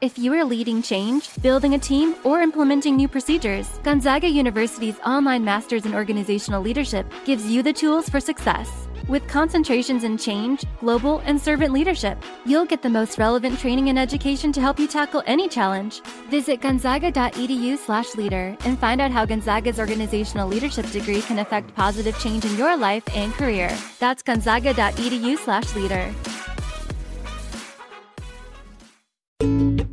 If you are leading change, building a team, or implementing new procedures, Gonzaga University's online Masters in Organizational Leadership gives you the tools for success. With concentrations in change, global, and servant leadership, you'll get the most relevant training and education to help you tackle any challenge. Visit gonzaga.edu/leader and find out how Gonzaga's organizational leadership degree can affect positive change in your life and career. That's gonzaga.edu/leader.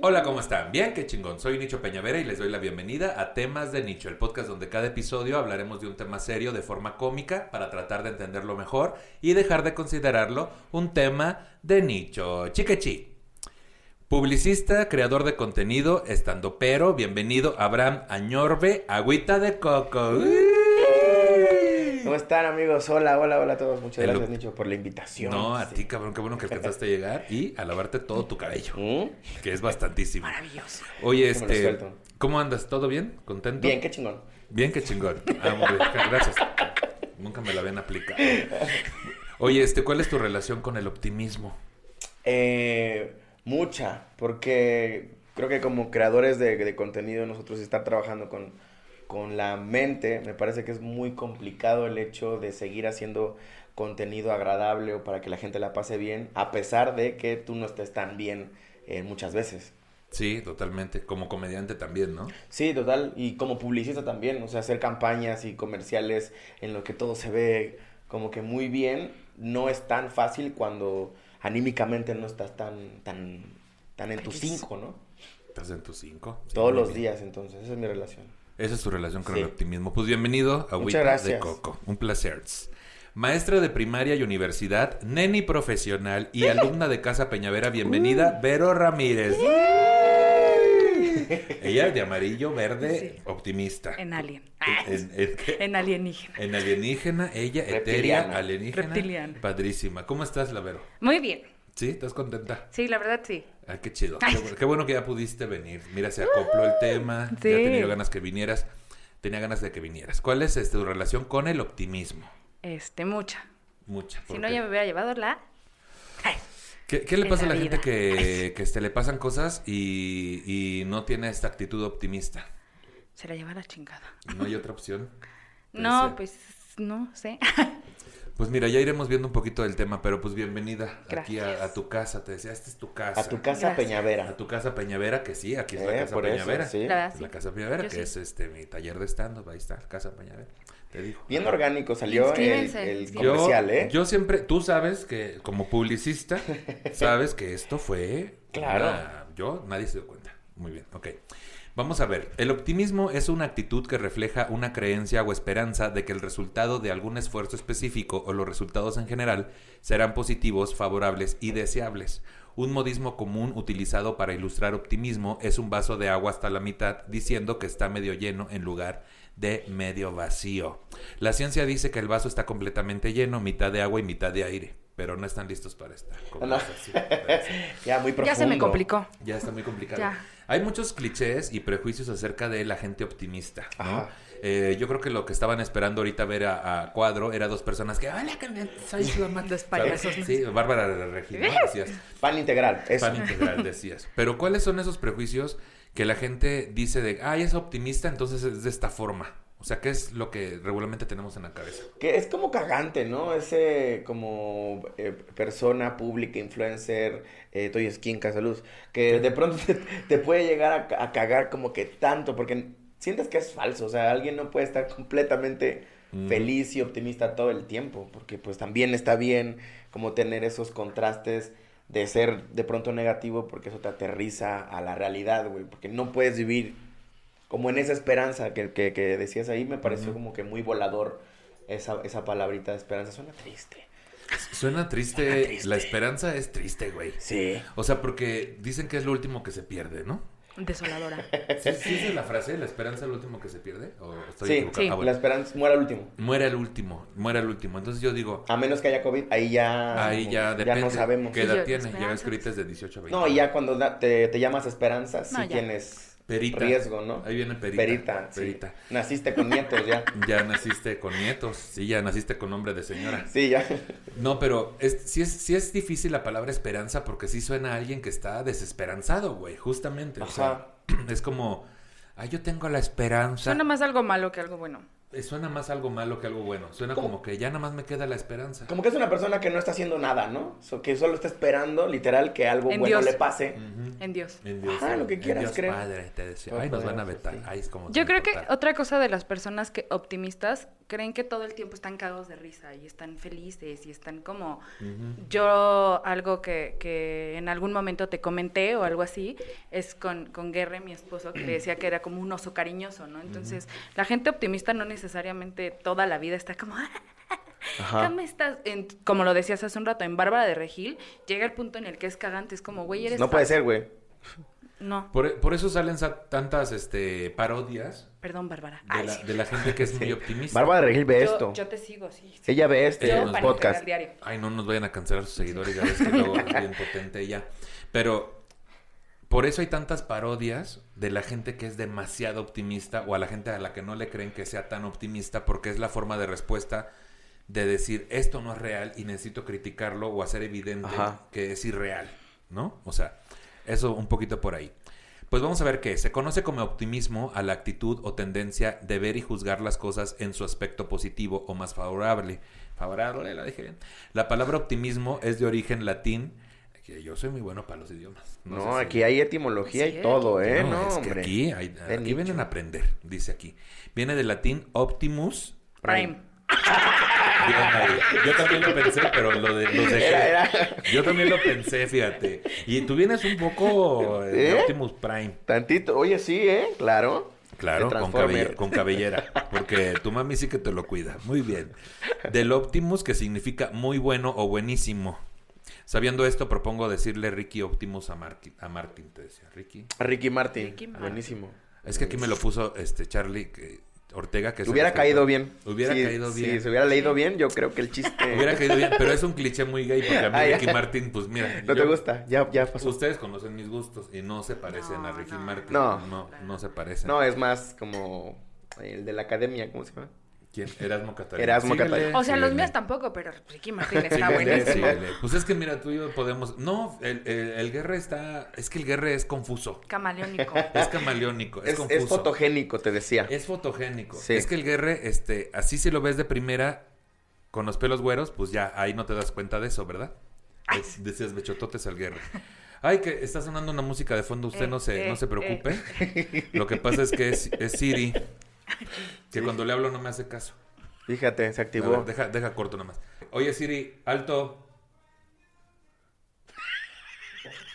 Hola, ¿cómo están? Bien, qué chingón. Soy Nicho Peñavera y les doy la bienvenida a Temas de Nicho, el podcast donde cada episodio hablaremos de un tema serio de forma cómica para tratar de entenderlo mejor y dejar de considerarlo un tema de nicho. Chiquechi. Publicista, creador de contenido, estando pero, bienvenido Abraham Añorbe, Agüita de Coco. ¿Cómo están amigos? Hola, hola, hola a todos. Muchas El- gracias, Nicho, por la invitación. No, a Sí. ti, cabrón, qué bueno que alcanzaste a llegar y a lavarte todo tu cabello, ¿Mm? que es bastantísimo. Maravilloso. Oye, ¿Cómo lo este? ¿cómo andas? ¿Todo bien? ¿Contento? Bien, qué chingón. Bien, qué chingón. Ah, muy bien. Gracias. Nunca me la habían aplicado. Oye, este, ¿cuál es tu relación con el optimismo? Eh, mucha, porque creo que como creadores de, de contenido nosotros estar trabajando con, con la mente, me parece que es muy complicado el hecho de seguir haciendo contenido agradable o para que la gente la pase bien, a pesar de que tú no estés tan bien eh, muchas veces. Sí, totalmente. Como comediante también, ¿no? Sí, total. Y como publicista también, o sea, hacer campañas y comerciales en lo que todo se ve como que muy bien, no es tan fácil cuando anímicamente no estás tan, tan, tan en tus cinco, ¿no? Estás en tus cinco. Sí, Todos los bien. días, entonces, esa es mi relación. Esa es tu relación con Sí. el optimismo. Pues bienvenido a Agüita de. Coco. Un placer. Maestra de primaria y universidad, neni profesional y alumna de Casa Peñavera, bienvenida, Vero Ramírez. Ella de amarillo, verde, Sí. optimista. En alien. En- en- ¿qué? En alienígena. En alienígena, ella etérea, Reptiliana. alienígena. Reptiliana. Padrísima. ¿Cómo estás, Lavero? Muy bien. ¿Sí? ¿Estás contenta? Sí, la verdad sí. Ah, qué chido. Qué, bueno- qué bueno que ya pudiste venir. Mira, se acopló el tema. Sí. Ya tenía ganas que vinieras. Tenía ganas de que vinieras. ¿Cuál es este, tu relación con el optimismo? Este, mucha. Mucha. Si ¿por no, ya me hubiera llevado la. Ay, ¿Qué, qué le pasa a la gente que, que este, le pasan cosas y, y no tiene esta actitud optimista? se la lleva la chingada. ¿No hay otra opción? No, pues no sé. Pues mira, ya iremos viendo un poquito del tema, pero pues bienvenida aquí a, tu casa. Te decía, esta es tu casa. A tu casa Gracias. Peñavera. A tu casa Peñavera, que sí, aquí es la Eh, casa eso, Peñavera. sí. La casa Peñavera, Yo que sí. es este mi taller de stand-up, ahí está, Casa Peñavera. Te digo. Bien orgánico salió el, inscríbense. Yo, comercial, ¿eh? yo siempre, tú sabes que como publicista, sabes que esto fue... Claro. una- yo, nadie se dio cuenta. Muy bien, ok. Vamos a ver, el optimismo es una actitud que refleja una creencia o esperanza de que el resultado de algún esfuerzo específico o los resultados en general serán positivos, favorables y deseables. Un modismo común utilizado para ilustrar optimismo es un vaso de agua hasta la mitad diciendo que está medio lleno en lugar de medio vacío. La ciencia dice que el vaso está completamente lleno, mitad de agua y mitad de aire, pero no están listos para esta No. Ya, muy profundo. ya se me complicó. Ya está muy complicado. Ya. Hay muchos clichés y prejuicios acerca de la gente optimista, ¿no? Ajá. Eh, yo creo que lo que estaban esperando ahorita ver a, a Cuadro era dos personas que, hola, soy su mamá. Dos payasos. Sí, Bárbara de Regina, decías. Pan integral, eso. Pan integral, decías. Pero ¿cuáles son esos prejuicios que la gente dice de, ay, es optimista, entonces es de esta forma? O sea, ¿qué es lo que regularmente tenemos en la cabeza? Que es como cagante, ¿no? Ese como eh, persona pública, influencer, eh, Toy Skin, Casaluz, que de pronto te, te puede llegar a cagar como que tanto, porque sientes que es falso, o sea, alguien no puede estar completamente Mm. feliz y optimista todo el tiempo, porque pues también está bien como tener esos contrastes de ser de pronto negativo, porque eso te aterriza a la realidad, güey, porque no puedes vivir como en esa esperanza que, que, que decías ahí, me pareció como que muy volador esa, esa palabrita de esperanza. Suena triste. Suena triste. Suena triste. La esperanza es triste, güey. Sí. O sea, porque dicen que es lo último que se pierde, ¿no? Desoladora. ¿Sí, sí es la frase? ¿La esperanza es el último que se pierde? ¿O estoy Sí, equivocado? sí, Ah, bueno. La esperanza muere al último. Muere el último, muere el último. Entonces yo digo, A menos que haya COVID, ahí ya. ahí ya depende. no sabemos. ¿Qué edad Sí, tiene? Ya ves que ahorita es de 18 a 20. No, y ya cuando te, te llamas Esperanza, sí No, ya. tienes Perita. riesgo, ¿no? Ahí viene Perita. Perita, sí. Perita. Naciste con nietos ya. Ya naciste con nietos. Sí, ya naciste con nombre de señora. Sí, ya. No, pero es, sí, es, sí es difícil la palabra esperanza porque sí suena a alguien que está desesperanzado, güey, justamente. O sea, es como, ay, yo tengo la esperanza. Suena más algo malo que algo bueno. Eh, Suena más algo malo que algo bueno. Suena ¿Cómo? como que ya nada más me queda la esperanza. Como que es una persona que no está haciendo nada, ¿no? So, que solo está esperando, literal, que algo En bueno Dios. le pase. En Dios. En Dios, Ajá, lo que en quieras Dios creer. Padre, te decía. Ay, nos van a vetar. sí. Ay, es como Yo creo que otra cosa de las personas que optimistas creen que todo el tiempo están cagados de risa y están felices y están como yo algo que, que en algún momento te comenté o algo así es con, con Guerre, mi esposo, que le decía que era como un oso cariñoso, ¿no? Entonces, la gente optimista no necesariamente toda la vida está como. ¿Cómo estás? En- como lo decías hace un rato, en Bárbara de Regil, llega el punto en el que es cagante, es como, güey, eres No puede ser, güey. No, Por, por eso salen sa- tantas este, parodias perdón, Bárbara. de Ay, la, sí. de la gente que es muy optimista. Bárbara de Regil ve yo, esto. yo te sigo, sí. sí. Ella ve este Yo nos podcast. diario. Ay, no nos vayan a cancelar sus seguidores, ya ves que luego es bien potente ella. Pero por eso hay tantas parodias de la gente que es demasiado optimista o a la gente a la que no le creen que sea tan optimista porque es la forma de respuesta de decir esto no es real y necesito criticarlo o hacer evidente Ajá. que es irreal, ¿no? O sea, eso un poquito por ahí. Pues vamos a ver qué. Se conoce como optimismo a la actitud o tendencia de ver y juzgar las cosas en su aspecto positivo o más favorable. Favorable, la dije bien. La palabra optimismo es de origen latín. Que Yo soy muy bueno para los idiomas. No, sé si- aquí hay etimología Sí, y todo, ¿eh? no, No, es que hombre. aquí, hay- aquí vienen a aprender, dice aquí. Viene del latín optimus. Prime. Bien ahí. Yo también lo pensé, pero lo, de, lo dejé. Era- era- Yo también lo pensé, fíjate. Y tú vienes un poco eh, de ¿Eh? Optimus Prime. Tantito. Oye, sí, ¿eh? Claro. Claro, con, con cabellera. Porque tu mami sí que te lo cuida. Muy bien. Del Optimus, que significa muy bueno o buenísimo. Sabiendo esto, propongo decirle Ricky Optimus a, Marti- a Martin, te decía. Ricky. Ricky Martin. Ricky Martin. Buenísimo. Es que aquí me lo puso este Charlie que- Ortega, que Hubiera caído bien. Hubiera Sí, caído bien. si hubiera leído bien, yo creo que el chiste. Hubiera caído bien, pero es un cliché muy gay porque a mí Ah. Ricky Martin, pues mira. ¿No yo- te gusta? Ya, ya pasó. Ustedes conocen mis gustos y no se parecen a Ricky no. Martin. No. no, no se parecen. No, es más como el de la academia, ¿cómo se llama? ¿Quién? Erasmo Catalina. Erasmo. O sea, los míos tampoco, pero Ricky Martin está buenísimo. síguele. Pues es que mira, tú y yo podemos. No, el, el, el guerre está. Es que el guerre es confuso. Camaleónico. Es camaleónico. Es, Es, confuso. es fotogénico, te decía. Es fotogénico. Sí. Es que el guerre, este, así si lo ves de primera, con los pelos güeros, pues ya ahí no te das cuenta de eso, ¿verdad? Es- decías bechototes al guerre. Ay, que está sonando una música de fondo, usted Eh, no se, eh, no se preocupe. Lo que pasa es que es, es Siri, que cuando le hablo no me hace caso. Fíjate, se activó. ver, deja, deja corto nomás. Oye, Siri, alto.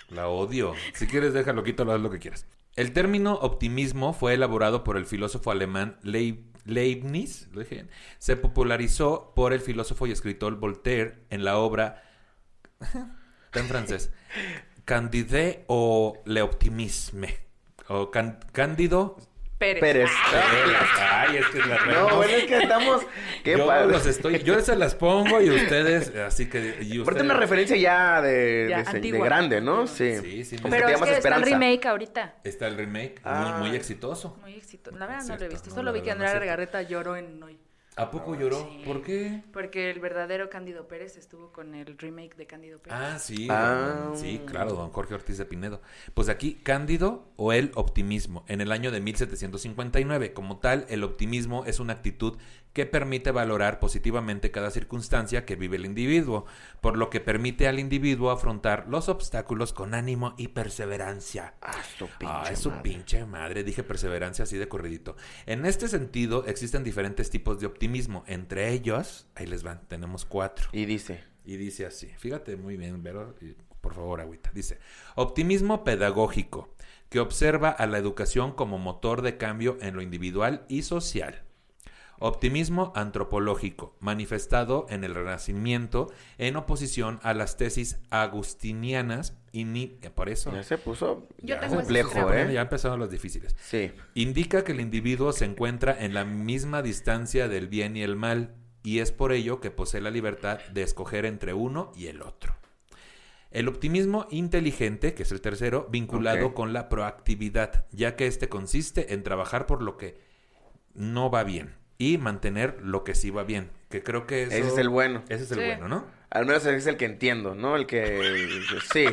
La odio. Si quieres, déjalo, quítalo, haz lo que quieras. El término optimismo fue elaborado por el filósofo alemán Leib- Leibniz. ¿Lo dije bien? Se popularizó por el filósofo y escritor Voltaire en la obra. Está en francés. Candide o Le Optimisme. O Cándido. Pérez. Pérez. Ay, es que la No, reamos. bueno, es que estamos. Qué yo padre. los estoy, yo se las pongo y ustedes, así que y Aparte ustedes- una referencia ya de, Ya, de, de grande, ¿no? Sí. Sí, sí, Como Pero es que está el remake ahorita. Está el remake, Ah. muy, muy exitoso. Muy exitoso. La verdad Es no lo he visto. no, Solo vi que verdad no es Andrea. Legarreta lloró en hoy. ¿A poco lloró? Sí. ¿Por qué? Porque el verdadero Cándido Pérez estuvo con el remake de Cándido Pérez. Ah, sí, Ah. sí, claro, don Jorge Ortiz de Pinedo. Pues aquí, Cándido o el optimismo, en el año de 1759. Como tal, el optimismo es una actitud que permite valorar positivamente cada circunstancia que vive el individuo, por lo que permite al individuo afrontar los obstáculos con ánimo y perseverancia. Ah, su pinche Ah, es su madre. pinche madre, dije perseverancia así de corridito. En este sentido, existen diferentes tipos de optimismo. Entre ellos, ahí les van, tenemos cuatro. Y dice. Y dice así, fíjate muy bien, Vero, y por favor, agüita. Dice, optimismo pedagógico, que observa a la educación como motor de cambio en lo individual y social. Optimismo antropológico, manifestado en el Renacimiento en oposición a las tesis agustinianas y ni por eso Ya se puso ya complejo. ¿eh? ya empezaron los difíciles. Sí. Indica que el individuo se encuentra en la misma distancia del bien y el mal y es por ello que posee la libertad de escoger entre uno y el otro. El optimismo inteligente, que es el tercero, vinculado con la proactividad, ya que este consiste en trabajar por lo que no va bien y mantener lo que sí va bien, que creo que eso- Ese es el bueno. Ese es el Sí. bueno, ¿no? Al menos ese es el que entiendo, ¿no? El que... Sí.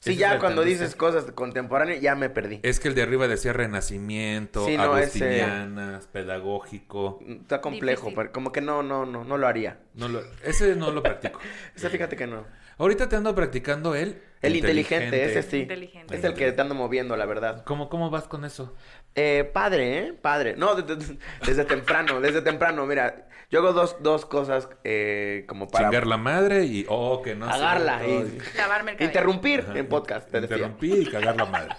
Sí, ya cuando dices cosas contemporáneas ya me perdí. Es que el de arriba decía renacimiento, Sí, no, ese- agustinianas, pedagógico. Está complejo, Difícil. pero como que no, no, no, no lo haría. No lo- ese no lo practico. Ese fíjate que no. Ahorita te ando practicando el... El inteligente, ese sí. Inteligente. Es el que te ando moviendo, la verdad. ¿Cómo, ¿Cómo vas con eso? Eh, padre, ¿eh? Padre. No, de- de- desde temprano, desde temprano. Mira, yo hago dos, dos cosas eh, como para... Chingar la madre y... Oh, que no sé, Cagarla y- Lavarme el cabello. Interrumpir Ajá. en podcast, te decía. Interrumpí y cagar la madre.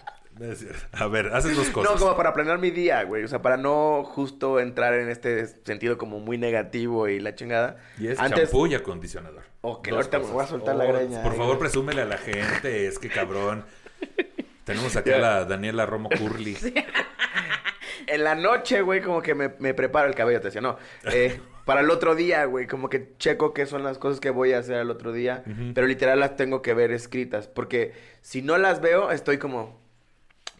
A ver, haces dos cosas. No, como para planear mi día, güey. O sea, para no justo entrar en este sentido como muy negativo y la chingada. Y es Antes... champú y acondicionador. Ok, Dos ahorita me voy a soltar la Oh, greña, Por eh. favor, presúmele a la gente. Es que cabrón. Tenemos acá a la Daniela Romo Curly. En la noche, güey, como que me, me preparo el cabello, te decía, no. Eh, para el otro día, güey, como que checo qué son las cosas que voy a hacer el otro día. Pero literal las tengo que ver escritas. Porque si no las veo, estoy como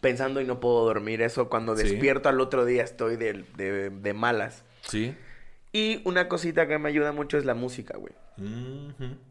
pensando y no puedo dormir. Eso cuando Sí. despierto al otro día estoy de, de, de malas. ¿Sí? Y una cosita que me ayuda mucho es la música, güey.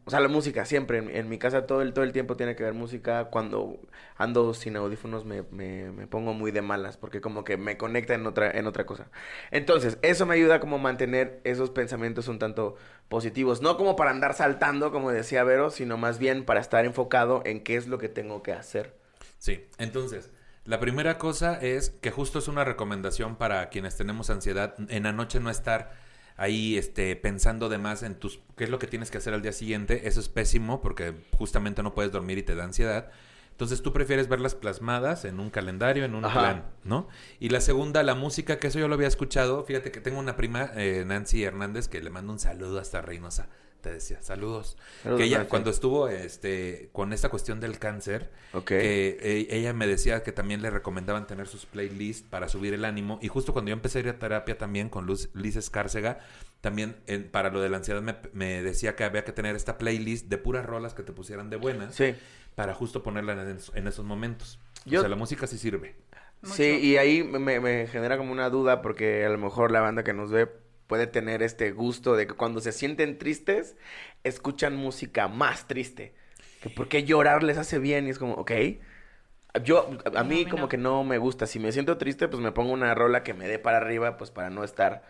O sea, la música, siempre. En, en mi casa todo el, todo el tiempo tiene que ver música. Cuando ando sin audífonos me, me, me pongo muy de malas porque como que me conecta en otra, en otra cosa. Entonces, eso me ayuda como a mantener esos pensamientos un tanto positivos. No como para andar saltando, como decía Vero, sino más bien para estar enfocado en qué es lo que tengo que hacer. Sí, entonces, la primera cosa es que justo es una recomendación para quienes tenemos ansiedad, en la noche no estar ahí este, pensando de más en tus, qué es lo que tienes que hacer al día siguiente, eso es pésimo porque justamente no puedes dormir y te da ansiedad. Entonces tú prefieres verlas plasmadas en un calendario, en un Ajá. plan, ¿no? Y la segunda, la música, que eso yo lo había escuchado. Fíjate que tengo una prima, eh, Nancy Hernández, que le mando un saludo hasta Reynosa. Te decía, saludos. Saludos, que ella, cuando estuvo este, con esta cuestión del cáncer, que eh, ella me decía que también le recomendaban tener sus playlists para subir el ánimo. Y justo cuando yo empecé a ir a terapia también con Luz, Liz Escárcega, también en- para lo de la ansiedad me, me decía que había que tener esta playlist de puras rolas que te pusieran de buenas Sí. para justo ponerla en, en esos momentos. Yo- O sea, la música sí sirve. Mucho. Sí, y ahí me, me genera como una duda porque a lo mejor la banda que nos ve puede tener este gusto de que cuando se sienten tristes, escuchan música más triste. Que porque llorar les hace bien y es como, ok. Yo, a, mí como no. que no me gusta. Si me siento triste, pues me pongo una rola que me dé para arriba, pues para no estar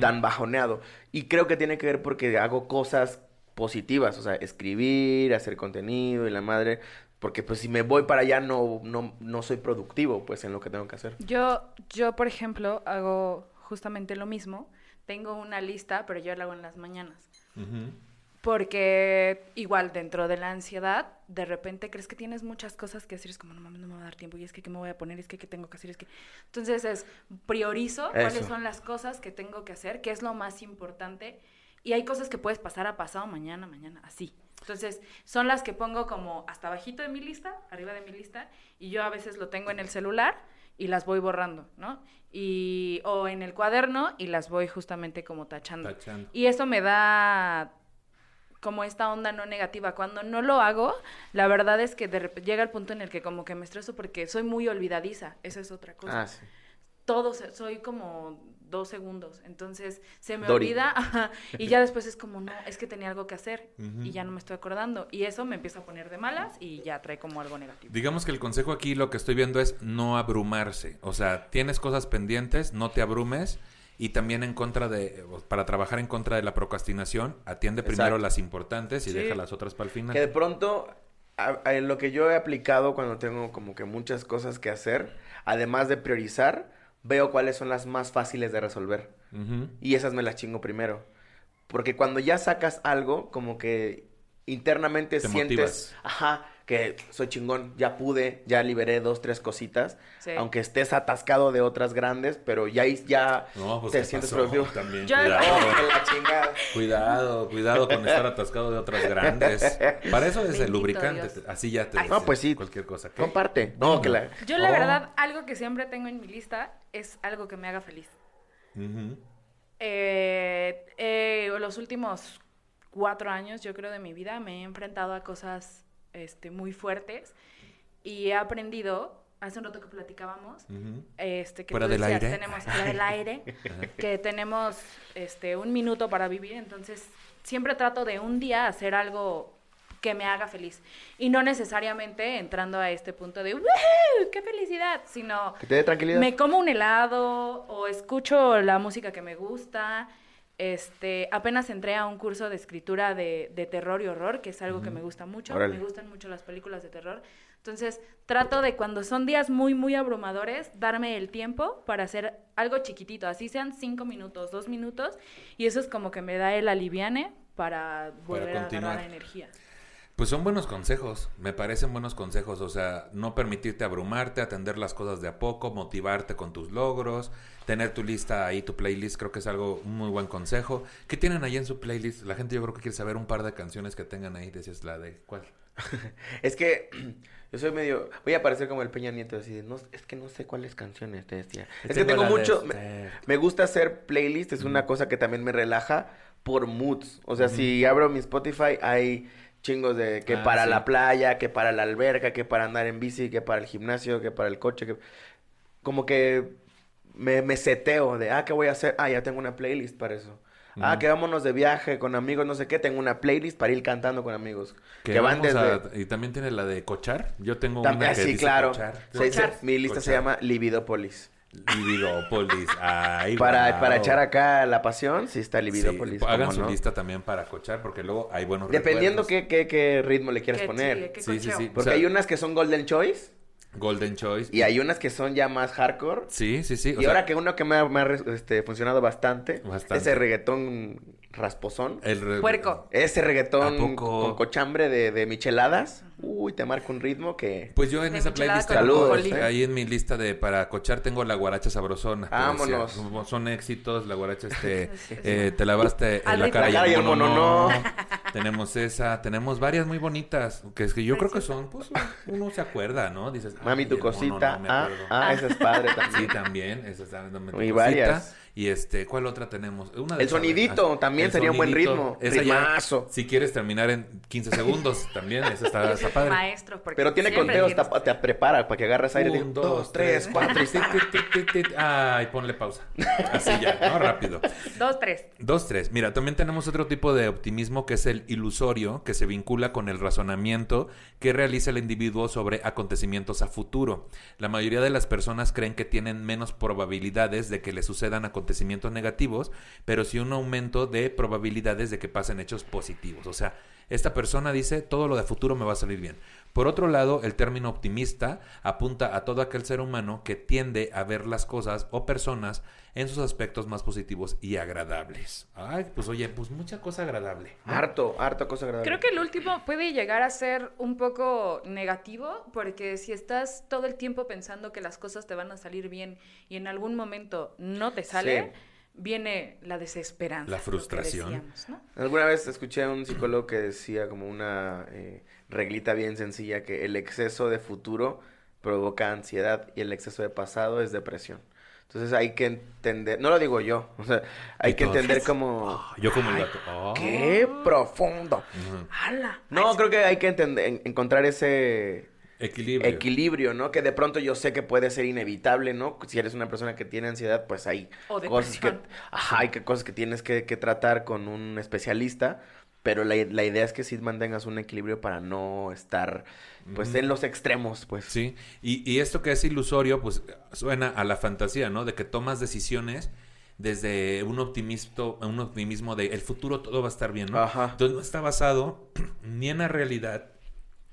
tan bajoneado. Y creo que tiene que ver porque hago cosas positivas, o sea, escribir, hacer contenido y la madre. Porque pues si me voy para allá no, no, no soy productivo pues en lo que tengo que hacer. Yo, yo, por ejemplo, hago justamente lo mismo. Tengo una lista, pero yo la hago en las mañanas. Porque igual dentro de la ansiedad, de repente crees que tienes muchas cosas que hacer, es como, no mames, no me va a dar tiempo, y es que qué me voy a poner, es que qué tengo que hacer, es que... Entonces es, priorizo cuáles son las cosas que tengo que hacer, qué es lo más importante, y hay cosas que puedes pasar a pasado mañana, mañana, así. Entonces, son las que pongo como hasta bajito de mi lista, arriba de mi lista, y yo a veces lo tengo en el celular y las voy borrando, ¿no? Y, o en el cuaderno y las voy justamente como tachando. Tachando. Y eso me da como esta onda no negativa. Cuando no lo hago, la verdad es que de llega el punto en el que como que me estreso porque soy muy olvidadiza. Esa es otra cosa. Ah, sí. Todo, soy como dos segundos. Entonces se me Dory. olvida ajá, y ya después es como, no, es que tenía algo que hacer y ya no me estoy acordando. Y eso me empieza a poner de malas y ya trae como algo negativo. Digamos que el consejo aquí lo que estoy viendo es no abrumarse. O sea, tienes cosas pendientes, no te abrumes. Y también en contra de, para trabajar en contra de la procrastinación, atiende primero Exacto. las importantes y Sí. deja las otras para el final. Que de pronto, a- a- lo que yo he aplicado cuando tengo como que muchas cosas que hacer, además de priorizar, veo cuáles son las más fáciles de resolver. Y esas me las chingo primero. Porque cuando ya sacas algo, como que internamente Te sientes, motivas. ajá, que soy chingón, ya pude, ya liberé dos, tres cositas, Sí. aunque estés atascado de otras grandes, pero ya, ya No, pues te ¿qué sientes productivo. También, Yo- cuidado. Cuidado, cuidado con estar atascado de otras grandes. Para eso es el lubricante. Dios. Así ya te Ay, no, dice pues sí. cualquier cosa. ¿Qué? Comparte. No, que la... Yo la Oh. verdad, algo que siempre tengo en mi lista es algo que me haga feliz. Eh, eh, los últimos cuatro años, yo creo, de mi vida, me he enfrentado a cosas este, muy fuertes y he aprendido, hace un rato que platicábamos, Ujú. este, que Fuera tú del decías, aire. tenemos fuera del aire, que tenemos este, un minuto para vivir, entonces siempre trato de un día hacer algo que me haga feliz. Y no necesariamente entrando a este punto de ¡Woohoo! ¡Qué felicidad! Sino Que te dé tranquilidad. me como un helado o escucho la música que me gusta. Este, apenas entré a un curso de escritura de, de terror y horror, que es algo que me gusta mucho. Órale. Me gustan mucho las películas de terror. Entonces, trato de cuando son días muy, muy abrumadores, darme el tiempo para hacer algo chiquitito, así sean cinco minutos, dos minutos, y eso es como que me da el aliviane para volver a agarrar energía. Pues son buenos consejos, me parecen buenos consejos, o sea, no permitirte abrumarte, atender las cosas de a poco, motivarte con tus logros, tener tu lista ahí, tu playlist, creo que es algo, muy buen consejo. ¿Qué tienen ahí en su playlist? La gente yo creo que quiere saber un par de canciones que tengan ahí, decías la de, ¿cuál? Es que yo soy medio. Voy a parecer como el Peña Nieto, así de, no, es que no sé cuáles canciones te decía. Es que Tengo mucho. Me, me gusta hacer playlist, es una cosa que también me relaja por moods. O sea, si abro mi Spotify, hay chingos de que Ah, para sí. la playa, que para la alberca, que para andar en bici, que para el gimnasio, que para el coche, que como que me, me seteo de, ah, ¿qué voy a hacer? Ah, ya tengo una playlist para eso. Ah, que vámonos de viaje con amigos, no sé qué, tengo una playlist para ir cantando con amigos. Que, Que, van desde... a- y también tiene la de Cochar. Yo tengo También, una que sí, dice claro. Cochar. Se- se- Cochar. mi lista se llama Libidopolis. Libidopolis. Ay, Para, para echar acá la pasión, sí está Sí, Libidopolis. hagan ¿cómo su no? lista también para cochar, porque luego hay buenos Dependiendo qué, qué, qué ritmo le quieras Qué poner. chile, qué Sí, sí, sí. Porque O sea, hay unas que son Golden Choice Golden Choice. y hay unas que son ya más hardcore. Sí, sí, sí. o y sea, ahora que uno que me ha, me ha este, funcionado bastante, Bastante. ese reggaetón rasposón. el re- Puerco. Ese reggaetón con cochambre de, de micheladas. Uy, te marca un ritmo que... Pues yo en De esa playlist Saludos, ¿eh? ahí en mi lista de para cochar tengo la guaracha sabrosona. Vámonos. decía, son éxitos, la guaracha este eh, te lavaste Al la cara La cara y el mono no. no. tenemos esa, tenemos varias muy bonitas, que es que yo creo que son, pues uno se acuerda, ¿no? Dices, Mami, "Ay, tu mono cosita. no ah, acuerdo". ah, esa es padre Sí, también. también, esa dame tu Y cosita. Y este, ¿cuál otra tenemos? Una de El sonidito ah, también el sería un buen ritmo. Esa ya, Rimazo. si quieres terminar en 15 segundos, también, esa está, está padre. maestro. porque Pero tiene conteos, te, te prepara para que agarres aire. Un, Digo, dos, tres, cuatro. cuatro. y tit, tit, tit, tit, tit. Ay, ponle pausa. Así ya, ¿no? Rápido. Dos, tres. Dos, tres. Mira, también tenemos otro tipo de optimismo que es el ilusorio, que se vincula con el razonamiento que realiza el individuo sobre acontecimientos a futuro. La mayoría de las personas creen que tienen menos probabilidades de que le sucedan acontecimientos negativos, pero sí un aumento de probabilidades de que pasen hechos positivos. O sea, esta persona dice, todo lo de futuro me va a salir bien. Por otro lado, el término optimista apunta a todo aquel ser humano que tiende a ver las cosas o personas en sus aspectos más positivos y agradables. Ay, pues oye, pues mucha cosa agradable. ¿no? Harto, harto cosa agradable. Creo que el último puede llegar a ser un poco negativo, porque si estás todo el tiempo pensando que las cosas te van a salir bien y en algún momento no te sale, Sí. viene la desesperanza. La frustración. decíamos, ¿no? Alguna vez escuché a un psicólogo que decía como una eh, reglita bien sencilla que el exceso de futuro provoca ansiedad y el exceso de pasado es depresión. Entonces hay que entender, no lo digo yo, o sea, hay que entender como... Ah, yo como el gato. Ah. ¡Qué profundo! No, creo que hay que entender, en- encontrar ese Equilibrio. equilibrio, ¿no? Que de pronto yo sé que puede ser inevitable, ¿no? Si eres una persona que tiene ansiedad, pues hay O cosas que, ajá, hay que cosas que tienes que, que tratar con un especialista, pero la, la idea es que sí mantengas un equilibrio para no estar, pues, en los extremos, pues. Sí, y, y esto que es ilusorio, pues suena a la fantasía, ¿no? De que tomas decisiones desde un optimismo, un optimismo de el futuro todo va a estar bien, ¿no? Ajá. Entonces no está basado ni en la realidad,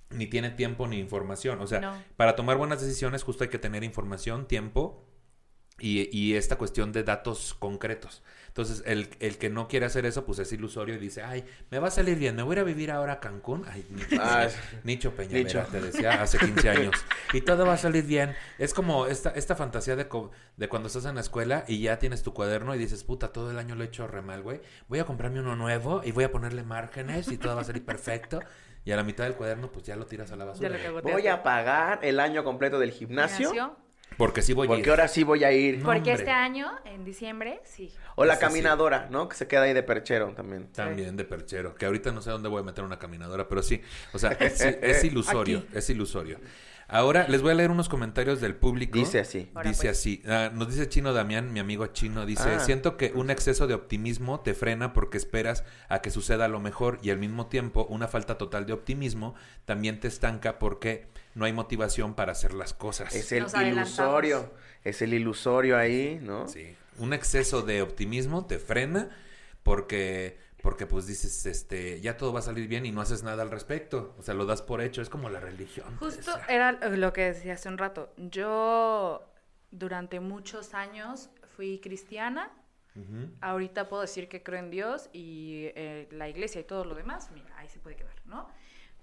ni tiene tiempo ni información. O sea, No. para tomar buenas decisiones justo hay que tener información, tiempo y, y esta cuestión de datos concretos. Entonces, el, el que no quiere hacer eso, pues es ilusorio y dice, ay, me va a salir bien, me voy a ir a vivir ahora a Cancún. Ay, Nicho, Ah, Nicho Peñavera, Nicho. te decía hace 15 años. Y todo va a salir bien. Es como esta, esta fantasía de, co- de cuando estás en la escuela y ya tienes tu cuaderno y dices, puta, todo el año lo he hecho re mal, güey. Voy a comprarme uno nuevo y voy a ponerle márgenes y todo va a salir perfecto. Y a la mitad del cuaderno, pues ya lo tiras a la basura. Voy a pagar el año completo del gimnasio. Gimnasio. Porque sí voy a Porque ir. ahora sí voy a ir. No, Porque hombre. este año, en diciembre, sí. O la Ese sí. caminadora, ¿no? Que se queda ahí de perchero también. También de perchero, que ahorita no sé dónde voy a meter una caminadora, pero sí, o sea, es ilusorio, Aquí. es ilusorio. Ahora les voy a leer unos comentarios del público. Dice así. Ahora, Dice pues. así, ah, nos dice Chino Damián, mi amigo Chino, dice, Ah. siento que un exceso de optimismo te frena porque esperas a que suceda lo mejor y al mismo tiempo una falta total de optimismo también te estanca porque no hay motivación para hacer las cosas. Es el Nos ilusorio. Es el ilusorio ahí, ¿no? Sí, un exceso de optimismo te frena porque porque pues dices, este, ya todo va a salir bien y no haces nada al respecto, o sea, lo das por hecho, es como la religión. Justo era lo que decía hace un rato. Yo durante muchos años fui cristiana. Ahorita puedo decir que creo en Dios y eh, la iglesia y todo lo demás. Mira, ahí se puede quedar, ¿no?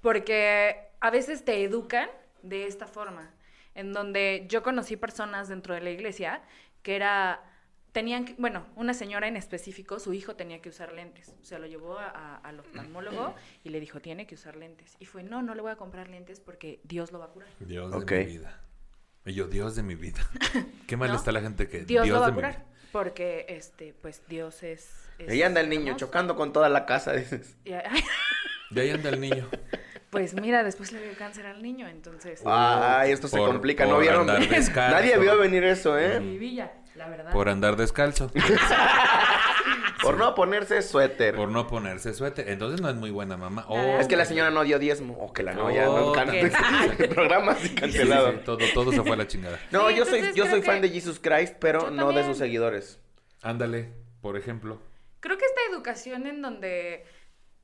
Porque a veces te educan de esta forma, en donde yo conocí personas dentro de la iglesia que era, tenían, que- bueno, una señora en específico, su hijo tenía que usar lentes, o sea, lo llevó a- a- al oftalmólogo y le dijo, tiene que usar lentes. Y fue, no, no le voy a comprar lentes porque Dios lo va a curar. Dios Ok. de mi vida. Y yo, Dios de mi vida. Qué mal ¿No? está la gente que Dios, lo va de a mi curar, vida. porque, este, pues, Dios es... es Ahí anda el niño hermoso. chocando con toda la casa. dices. Y- ahí anda el niño. Pues mira, después le dio cáncer al niño, entonces... Ay, esto se complica. por ¿No vieron? andar descalzo. Nadie vio venir eso, ¿eh? Mi villa, la verdad. Por andar descalzo. Por no ponerse suéter. por no ponerse suéter. Entonces no es muy buena mamá. La verdad Es que la señora no dio diezmo. O que la no, ya no Oh, que- El programa así Sí, cancelado. sí, todo, todo se fue a la chingada. No, Sí, yo soy, yo soy fan que- de Jesus Christ, pero Yo no de sus seguidores. Ándale, por ejemplo. Creo que esta educación en donde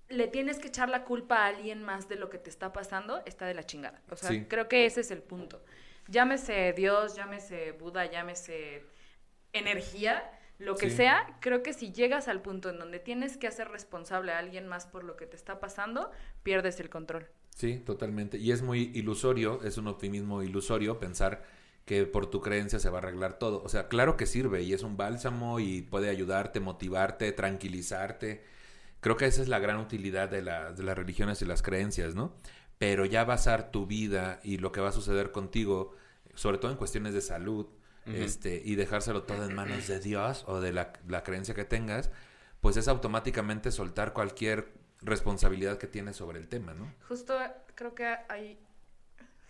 le tienes que echar la culpa a alguien más de lo que te está pasando está de la chingada. O sea, Sí. creo que ese es el punto. Llámese Dios, llámese Buda, llámese energía, lo que Sí. sea, creo que si llegas al punto en donde tienes que hacer responsable a alguien más por lo que te está pasando, pierdes el control. Sí, totalmente. Y es muy ilusorio, es un optimismo ilusorio pensar que por tu creencia se va a arreglar todo. O sea, claro que sirve y es un bálsamo y puede ayudarte, motivarte, tranquilizarte. Creo que esa es la gran utilidad de, la- de las religiones y las creencias, ¿no? Pero ya basar tu vida y lo que va a suceder contigo, sobre todo en cuestiones de salud, este, y dejárselo todo en manos de Dios o de la, la creencia que tengas, pues es automáticamente soltar cualquier responsabilidad que tienes sobre el tema, ¿no? Justo creo que hay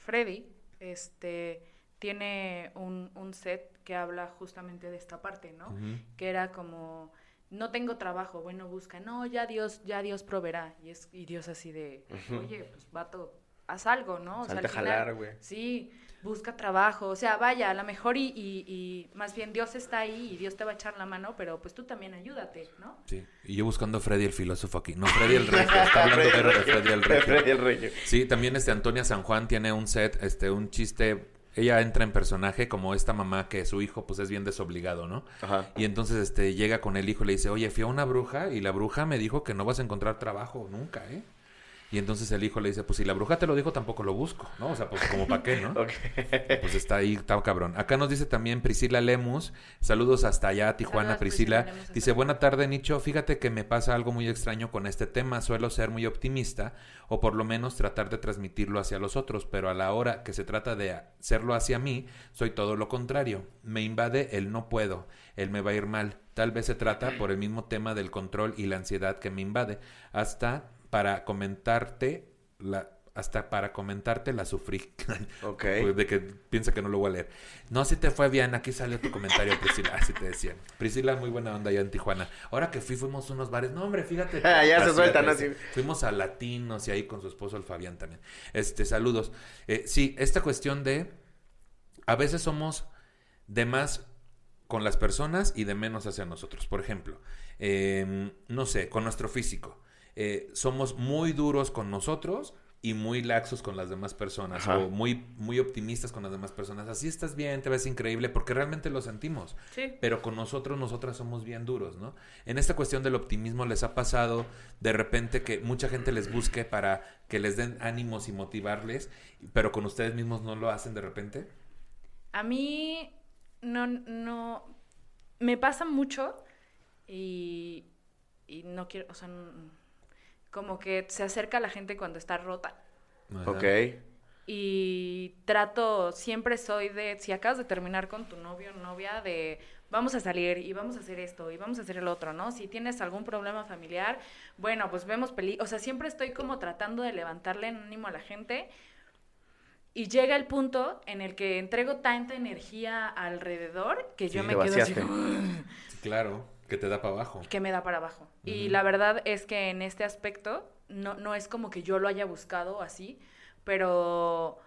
Freddy, este tiene un, un set que habla justamente de esta parte, ¿no? Que era como no tengo trabajo, bueno, busca, no, ya Dios, ya Dios proveerá. Y es, y Dios así de, oye, pues vato, haz algo, ¿no? Salte al a jalar, güey. Sí, busca trabajo, o sea, vaya, a lo mejor y, y, y más bien Dios está ahí y Dios te va a echar la mano, pero pues tú también ayúdate, ¿no? Sí, y yo buscando a Freddy el filósofo aquí. No, Freddy el Regio. Está hablando de, de Freddy el De Regio. Freddy el Regio. Sí, también este Antonia San Juan tiene un set, este, un chiste. Ella entra en personaje como esta mamá que su hijo pues es bien desobligado, ¿no? Ajá. Y entonces este llega con el hijo y le dice, oye, fui a una bruja y la bruja me dijo que no vas a encontrar trabajo nunca, ¿eh? Y entonces el hijo le dice, pues si la bruja te lo dijo, tampoco lo busco, ¿no? O sea, pues como para qué, ¿no? Ok. Pues está ahí, está cabrón. Acá nos dice también Priscila Lemus. Saludos hasta allá, Tijuana, Saludos, Priscila. Dice, buena tarde, Nicho. Fíjate que me pasa algo muy extraño con este tema. Suelo ser muy optimista o por lo menos tratar de transmitirlo hacia los otros, pero a la hora que se trata de hacerlo hacia mí, soy todo lo contrario. Me invade el no puedo, el me va a ir mal. Tal vez se trata por el mismo tema del control y la ansiedad que me invade. Hasta para comentarte la hasta para comentarte la sufrí. Ok. Pues de que piensa que no lo voy a leer. No, si te fue bien. Aquí salió tu comentario, Priscila. Así te decía. Priscila, muy buena onda allá en Tijuana. Ahora que fui, fuimos a unos bares. No, hombre, fíjate. Ah, ya se sueltan, así. Fuimos a Latinos y ahí con su esposo, el Fabián también. Este, saludos. Eh, sí, esta cuestión de. A veces somos de más con las personas y de menos hacia nosotros. Por ejemplo, eh, no sé, con nuestro físico. Eh, somos muy duros con nosotros y muy laxos con las demás personas Ajá. o muy, muy optimistas con las demás personas. Así estás bien, te ves increíble porque realmente lo sentimos. Sí. Pero con nosotros, nosotras somos bien duros, ¿no? En esta cuestión del optimismo les ha pasado de repente que mucha gente les busque para que les den ánimos y motivarles, pero con ustedes mismos no lo hacen de repente. A mí no, no, me pasa mucho y, y no quiero, o sea, como que se acerca la gente cuando está rota Ajá. Ok. y trato, siempre soy de, si acabas de terminar con tu novio o novia, de vamos a salir y vamos a hacer esto y vamos a hacer el otro, ¿no? Si tienes algún problema familiar, bueno, pues vemos peli, o sea, siempre estoy como tratando de levantarle ánimo a la gente y llega el punto en el que entrego tanta energía alrededor que yo Sí, me quedo así vaciaste. como, Sí, claro, que te da para abajo. que me da para abajo. Y la verdad es que en este aspecto no, no es como que yo lo haya buscado así, pero